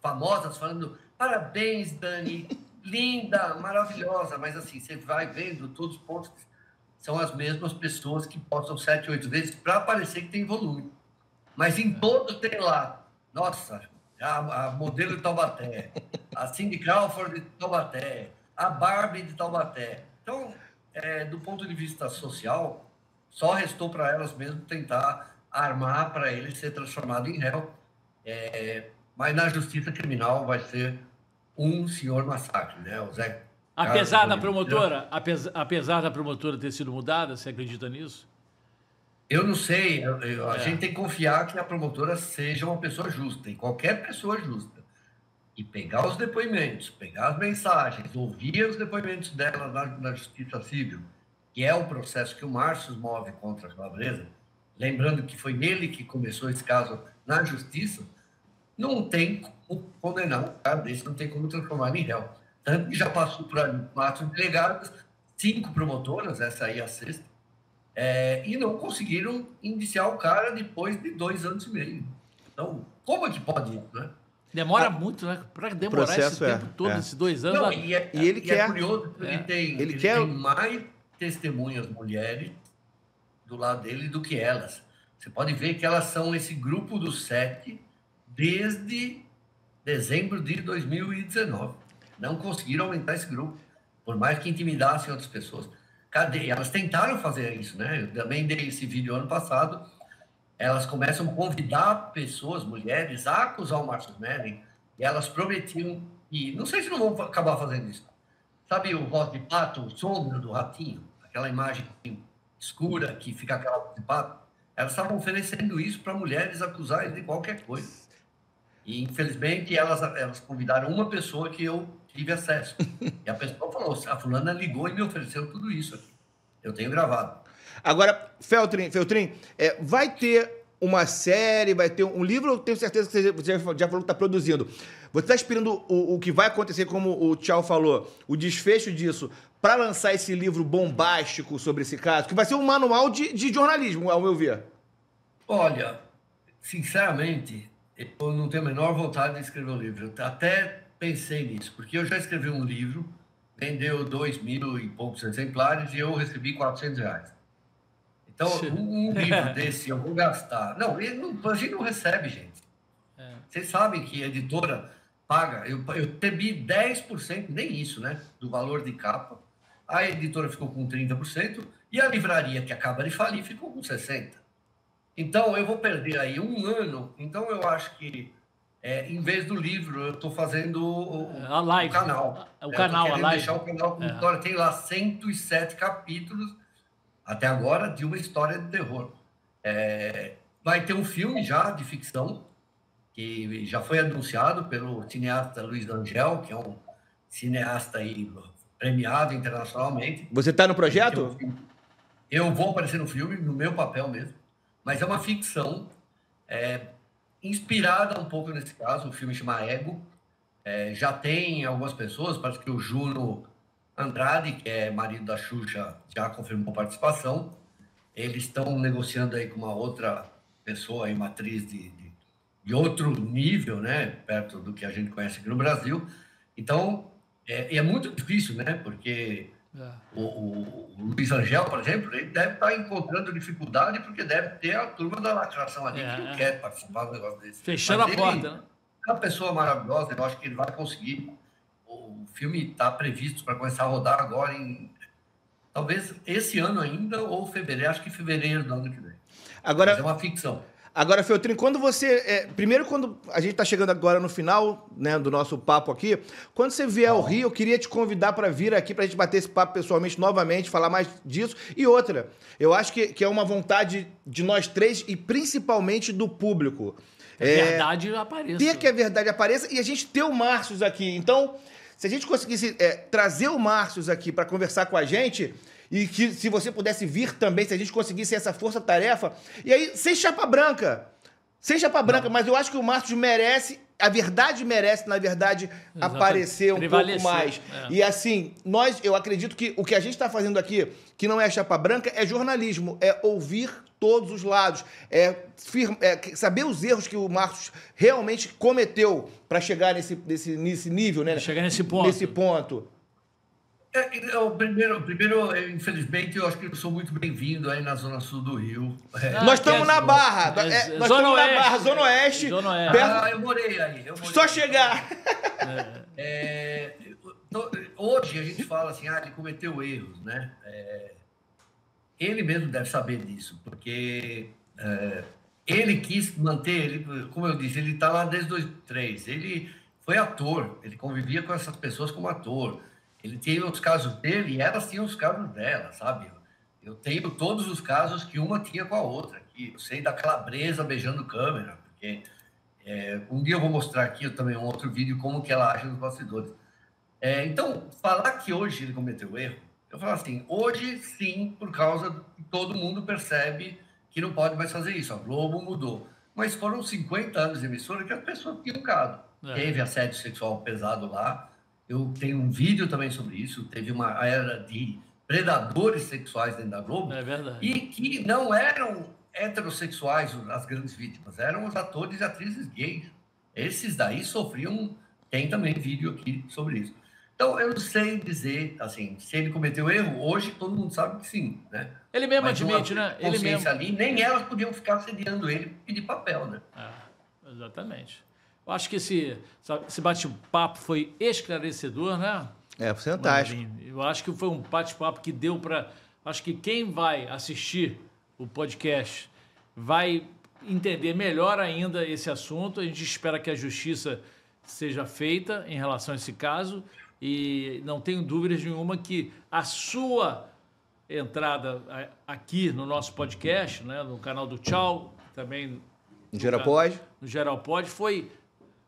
famosas falando, parabéns, Dani, linda, maravilhosa. Mas assim, você vai vendo todos os pontos são as mesmas pessoas que postam sete, oito vezes para parecer que tem volume. Mas em todo tem lá, nossa, a, a modelo de Taubaté, a Cindy Crawford de Taubaté, a Barbie de Taubaté. Então, é, do ponto de vista social, só restou para elas mesmo tentar armar para ele ser transformado em réu. É, mas na justiça criminal vai ser um senhor massacre, né? O Zé Apesar da promotora, apesar, apesar da promotora ter sido mudada, você acredita nisso? Eu não sei, eu, eu, a é. gente tem que confiar que a promotora seja uma pessoa justa, e qualquer pessoa justa. E pegar os depoimentos, pegar as mensagens, ouvir os depoimentos dela na, na Justiça Civil, que é o processo que o Márcio move contra a Calabresa, lembrando que foi nele que começou esse caso na Justiça, não tem como condenar um cara desse, não tem como transformar em réu. Tanto que já passou por quatro delegados, cinco promotoras, essa aí é a sexta, é, e não conseguiram indiciar o cara depois de dois anos e meio. Então, como é que pode isso, né? Demora ah, muito, né? Para demorar esse tempo é, todo, é. esses dois anos. Não, e, é, e, ele e é quer. É curioso ele tem, ele, ele quer... tem mais testemunhas mulheres do lado dele do que elas. Você pode ver que elas são esse grupo dos sete desde dezembro de 2019. Não conseguiram aumentar esse grupo, por mais que intimidassem outras pessoas. Cadê? Elas tentaram fazer isso, né? Eu também dei esse vídeo ano passado. Elas começam a convidar pessoas, mulheres, a acusar o Marcos Melling e elas prometiam e não sei se não vão acabar fazendo isso. Sabe o voto de pato, o sombra do ratinho, aquela imagem escura que fica aquela voz de pato? Elas estavam oferecendo isso para mulheres acusarem de qualquer coisa. E infelizmente elas, elas convidaram uma pessoa que eu tive acesso. E a pessoa falou: a fulana ligou e me ofereceu tudo isso aqui. Eu tenho gravado. Agora, Feltrin, Feltrin é, vai ter uma série, vai ter um livro, eu tenho certeza que você já falou que está produzindo. Você está esperando o, o, que vai acontecer, como o Tchau falou, o desfecho disso, para lançar esse livro bombástico sobre esse caso, que vai ser um manual de, de jornalismo, ao meu ver? Olha, sinceramente, eu não tenho a menor vontade de escrever um livro. Até pensei nisso, porque eu já escrevi um livro vendeu dois mil e poucos exemplares e eu recebi 400 reais. Então, um, livro desse eu vou gastar. Não, não, a gente não recebe, gente. É. Vocês sabem que a editora paga, eu, eu tebi 10%, nem isso, né? Do valor de capa. A editora ficou com 30% e a livraria que acaba de falir ficou com 60%. Então, eu vou perder aí um ano. Então, eu acho que é, em vez do livro, eu estou fazendo o, a live. o canal. O canal, a live. deixar o canal com é. história. Tem lá 107 capítulos, até agora, de uma história de terror. É, vai ter um filme já de ficção, que já foi anunciado pelo cineasta Luiz Angel, que é um cineasta aí premiado internacionalmente. Você está no projeto? Eu vou aparecer no filme, no meu papel mesmo, mas é uma ficção. É, inspirada um pouco nesse caso, o filme chama Ego. É, já tem algumas pessoas, parece que o Juno Andrade, que é marido da Xuxa, já confirmou participação. Eles estão negociando aí com uma outra pessoa, aí, uma atriz de, de, de, outro nível, né? Perto do que a gente conhece aqui no Brasil. Então, é, é muito difícil, né? Porque. O, o, o, Luiz Angel, por exemplo, ele deve estar encontrando dificuldade porque deve ter a turma da lacração ali é. que não quer participar do negócio desse. Fechando Mas a ele, porta, né? É uma pessoa maravilhosa, eu acho que ele vai conseguir. O filme está previsto para começar a rodar agora em. Talvez esse ano ainda ou fevereiro, acho que fevereiro do ano que vem. Agora, Mas é uma ficção. Agora, Feltrin, quando você. É, primeiro, quando a gente está chegando agora no final né, do nosso papo aqui, quando você vier ao Rio, eu queria te convidar para vir aqui para a gente bater esse papo pessoalmente novamente, falar mais disso. E outra, eu acho que, que é uma vontade de nós três e principalmente do público. Que é, a verdade apareça. Ter que a verdade apareça e a gente ter o Márcio aqui. Então, se a gente conseguisse é, trazer o Márcio aqui para conversar com a gente e que se você pudesse vir também, se a gente conseguisse essa força-tarefa. E aí, sem chapa branca. Sem chapa branca, mas eu acho que o Márcio merece, a verdade merece, na verdade, Exatamente. aparecer um pouco mais. É. E assim, nós, eu acredito que o que a gente está fazendo aqui, que não é chapa branca, é jornalismo, é ouvir todos os lados, é, firma, é saber os erros que o Marcos realmente cometeu para chegar nesse, nesse, nesse nível, né? Chegar nesse ponto. Nesse ponto. É, o primeiro, primeiro, infelizmente, eu acho que eu sou muito bem-vindo aí na Zona Sul do Rio. É. nós estamos na Barra. É, nós estamos na Barra, Zona Oeste. Zona Oeste. Ah, eu morei aí. Eu morei Só chegar. É, hoje a gente fala assim, ah, ele cometeu erros, né? É, ele mesmo deve saber disso, porque é, ele quis manter, ele, como eu disse, ele está lá desde 2003. Ele foi ator, ele convivia com essas pessoas como ator ele tinha os casos dele e elas tinham os casos dela, sabe? Eu tenho todos os casos que uma tinha com a outra. Que eu sei da calabresa beijando câmera, porque é, um dia eu vou mostrar aqui também um outro vídeo como que ela age nos bastidores. É, então, falar que hoje ele cometeu erro, eu falo assim, hoje sim, por causa que todo mundo percebe que não pode mais fazer isso. A Globo mudou. Mas foram 50 anos de emissora que as pessoas tinham cado. É. Teve assédio sexual pesado lá, eu tenho um vídeo também sobre isso. Teve uma era de predadores sexuais dentro da Globo. É verdade. E que não eram heterossexuais as grandes vítimas, eram os atores e atrizes gays. Esses daí sofriam. Tem também vídeo aqui sobre isso. Então, eu não sei dizer, assim, se ele cometeu erro, hoje todo mundo sabe que sim, né? Ele mesmo Mas admite, né? Ele mesmo. ali, nem elas podiam ficar sediando ele pedir papel, né? É, exatamente. Eu acho que esse, esse bate-papo foi esclarecedor, né? É, fantástico. Eu acho que foi um bate-papo que deu para. Acho que quem vai assistir o podcast vai entender melhor ainda esse assunto. A gente espera que a justiça seja feita em relação a esse caso e não tenho dúvidas nenhuma que a sua entrada aqui no nosso podcast, né, no canal do Tchau, também no Geral Pode, no Geral Pode foi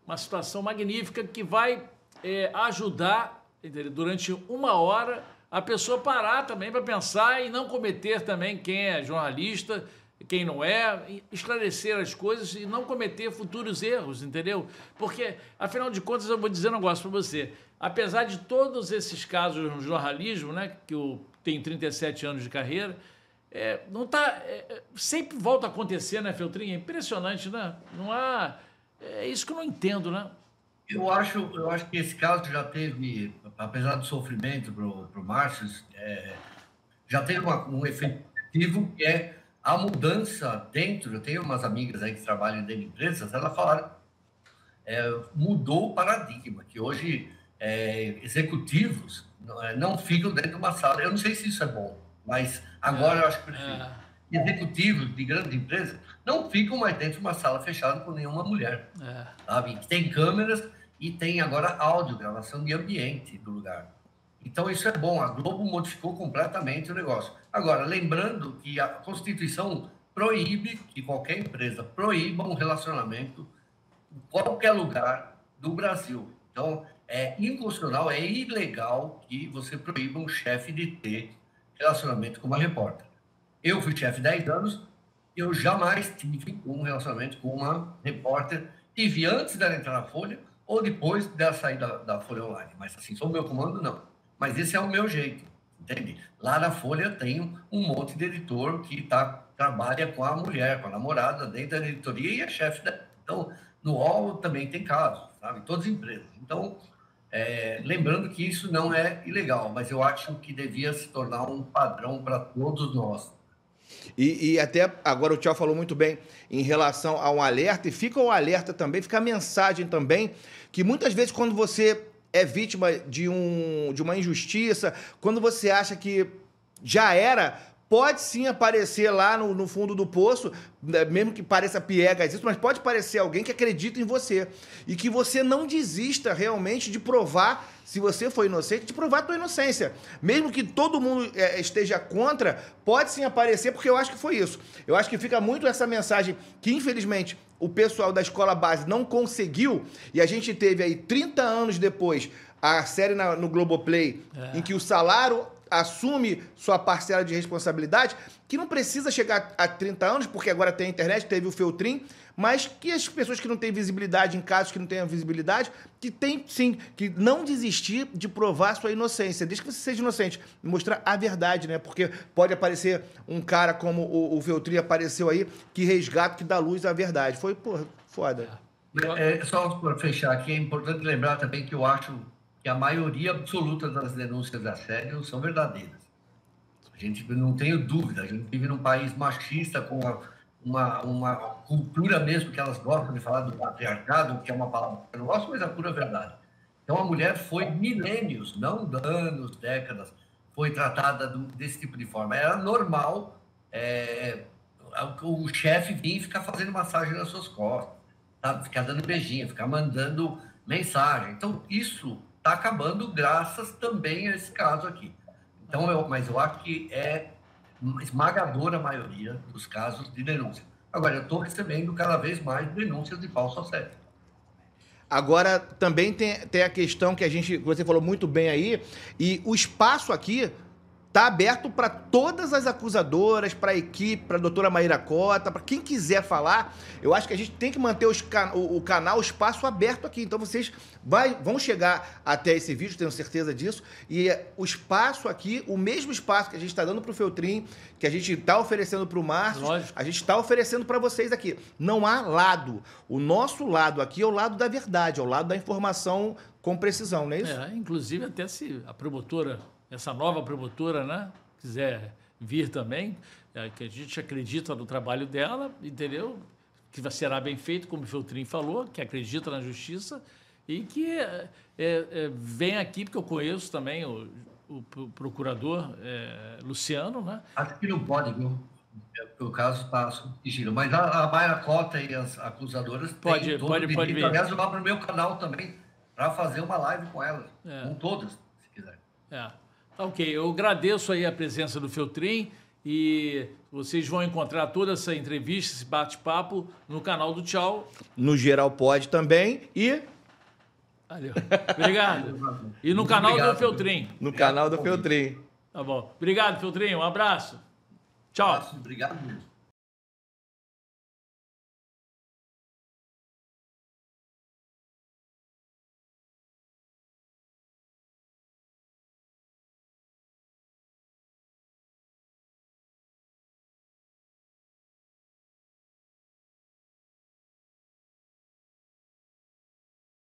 uma situação magnífica que vai é, ajudar entendeu? durante uma hora a pessoa parar também para pensar e não cometer também quem é jornalista, quem não é, esclarecer as coisas e não cometer futuros erros, entendeu? Porque, afinal de contas, eu vou dizer um negócio para você. Apesar de todos esses casos no jornalismo, né, que eu tenho 37 anos de carreira, é, não tá, é, sempre volta a acontecer, né, Feltrinha? É impressionante, né? Não há é isso que eu não entendo, né? Eu acho, eu acho que esse caso já teve, apesar do sofrimento para o Márcio, é, já teve uma, um efetivo que é a mudança dentro. Eu tenho umas amigas aí que trabalham dentro de empresas, elas falaram, é, mudou o paradigma, que hoje é, executivos não, é, ficam dentro de uma sala. Eu não sei se isso é bom, mas agora eu acho que. É. Executivos de grandes empresas não ficam mais dentro de uma sala fechada com nenhuma mulher. É. Sabe? Tem câmeras e tem agora áudio, gravação de ambiente do lugar. Então isso é bom. A Globo modificou completamente o negócio. Agora, lembrando que a Constituição proíbe que qualquer empresa proíba um relacionamento em qualquer lugar do Brasil. Então, é inconstitucional, é ilegal que você proíba um chefe de ter relacionamento com uma repórter. Eu fui chefe 10 anos, eu jamais tive um relacionamento com uma repórter. Tive antes dela entrar na Folha ou depois dela sair da, da Folha Online. Mas assim, sob o meu comando, não. Mas esse é o meu jeito, entende? Lá na Folha tem um monte de editor que tá, trabalha com a mulher, com a namorada, dentro da editoria e é chefe da... Então, no UOL também tem casos, sabe? Todas as empresas. Então, é, lembrando que isso não é ilegal, mas eu acho que devia se tornar um padrão para todos nós. E, e, até agora o Tchau falou muito bem em relação a um alerta, e fica o alerta também, fica a mensagem também, que muitas vezes quando você é vítima de, um, de uma injustiça, quando você acha que já era, pode sim aparecer lá no, no, fundo do poço, né, mesmo que pareça piegas isso, mas pode parecer alguém que acredita em você. E que você não desista realmente de provar, se você foi inocente, de provar a tua inocência. Mesmo que todo mundo é, esteja contra, pode sim aparecer, porque eu acho que foi isso. Eu acho que fica muito essa mensagem que, infelizmente, o pessoal da escola base não conseguiu, e a gente teve aí 30 anos depois a série na, no Globoplay, é. em que o salário assume sua parcela de responsabilidade, que não precisa chegar a 30 anos, porque agora tem a internet, teve o Feltrin, mas que as pessoas que não têm visibilidade, em casos que não tenham visibilidade, que tem sim, que não desistir de provar sua inocência, desde que você seja inocente, mostrar a verdade, né? Porque pode aparecer um cara como o, o Feltrin apareceu aí, que resgata, que dá luz à verdade. Foi, pô, foda. É, só para fechar aqui, é importante lembrar também que eu acho que a maioria absoluta das denúncias de assédio são verdadeiras. A gente não tenho dúvida, a gente vive num país machista com uma, uma cultura mesmo que elas gostam de falar do patriarcado, que é uma palavra que eu não gosto, mas é pura verdade. Então a mulher foi milênios, não anos, décadas, foi tratada desse tipo de forma. Era normal é, o chefe vir e ficar fazendo massagem nas suas costas, sabe? ficar dando beijinho, ficar mandando mensagem. Então isso está acabando graças também a esse caso aqui. Então, eu, mas eu acho que é esmagadora a maioria dos casos de denúncia. Agora, eu estou recebendo cada vez mais denúncias de falso assédio. Agora, também tem, tem a questão que a gente, você falou muito bem aí, e o espaço aqui Está aberto para todas as acusadoras, para a equipe, para a doutora Maíra Cota, para quem quiser falar. Eu acho que a gente tem que manter can o, o, canal, o espaço aberto aqui. Então vocês vai, vão chegar até esse vídeo, tenho certeza disso. E o espaço aqui, o mesmo espaço que a gente está dando para o Feltrin, que a gente está oferecendo para o Márcio, a gente está oferecendo para vocês aqui. Não há lado. O nosso lado aqui é o lado da verdade, é o lado da informação com precisão, não é isso? É, inclusive até se a promotora essa nova promotora, né, quiser vir também, é, que a gente acredita no trabalho dela, entendeu? Que será bem feito, como o Feltrin falou, que acredita na justiça e que é, é, é vem aqui, porque eu conheço também o, o procurador é, Luciano, né? Acho que não pode, viu? o caso está subsidido. Mas a, a Maia Cota e as acusadoras pode, têm todo pode, pode vir. Aliás, eu vou para o meu canal também para fazer uma live com elas, é. com todas, se quiser. É. Tá ok, eu agradeço aí a presença do Feltrin e vocês vão encontrar toda essa entrevista, esse bate-papo no canal do Tchau. No Geral Pode também e... Valeu. Obrigado. E no canal Obrigado. do Feltrin. No canal do Feltrin. Tá bom. Obrigado, Feltrin. Um abraço. Tchau. Obrigado mesmo.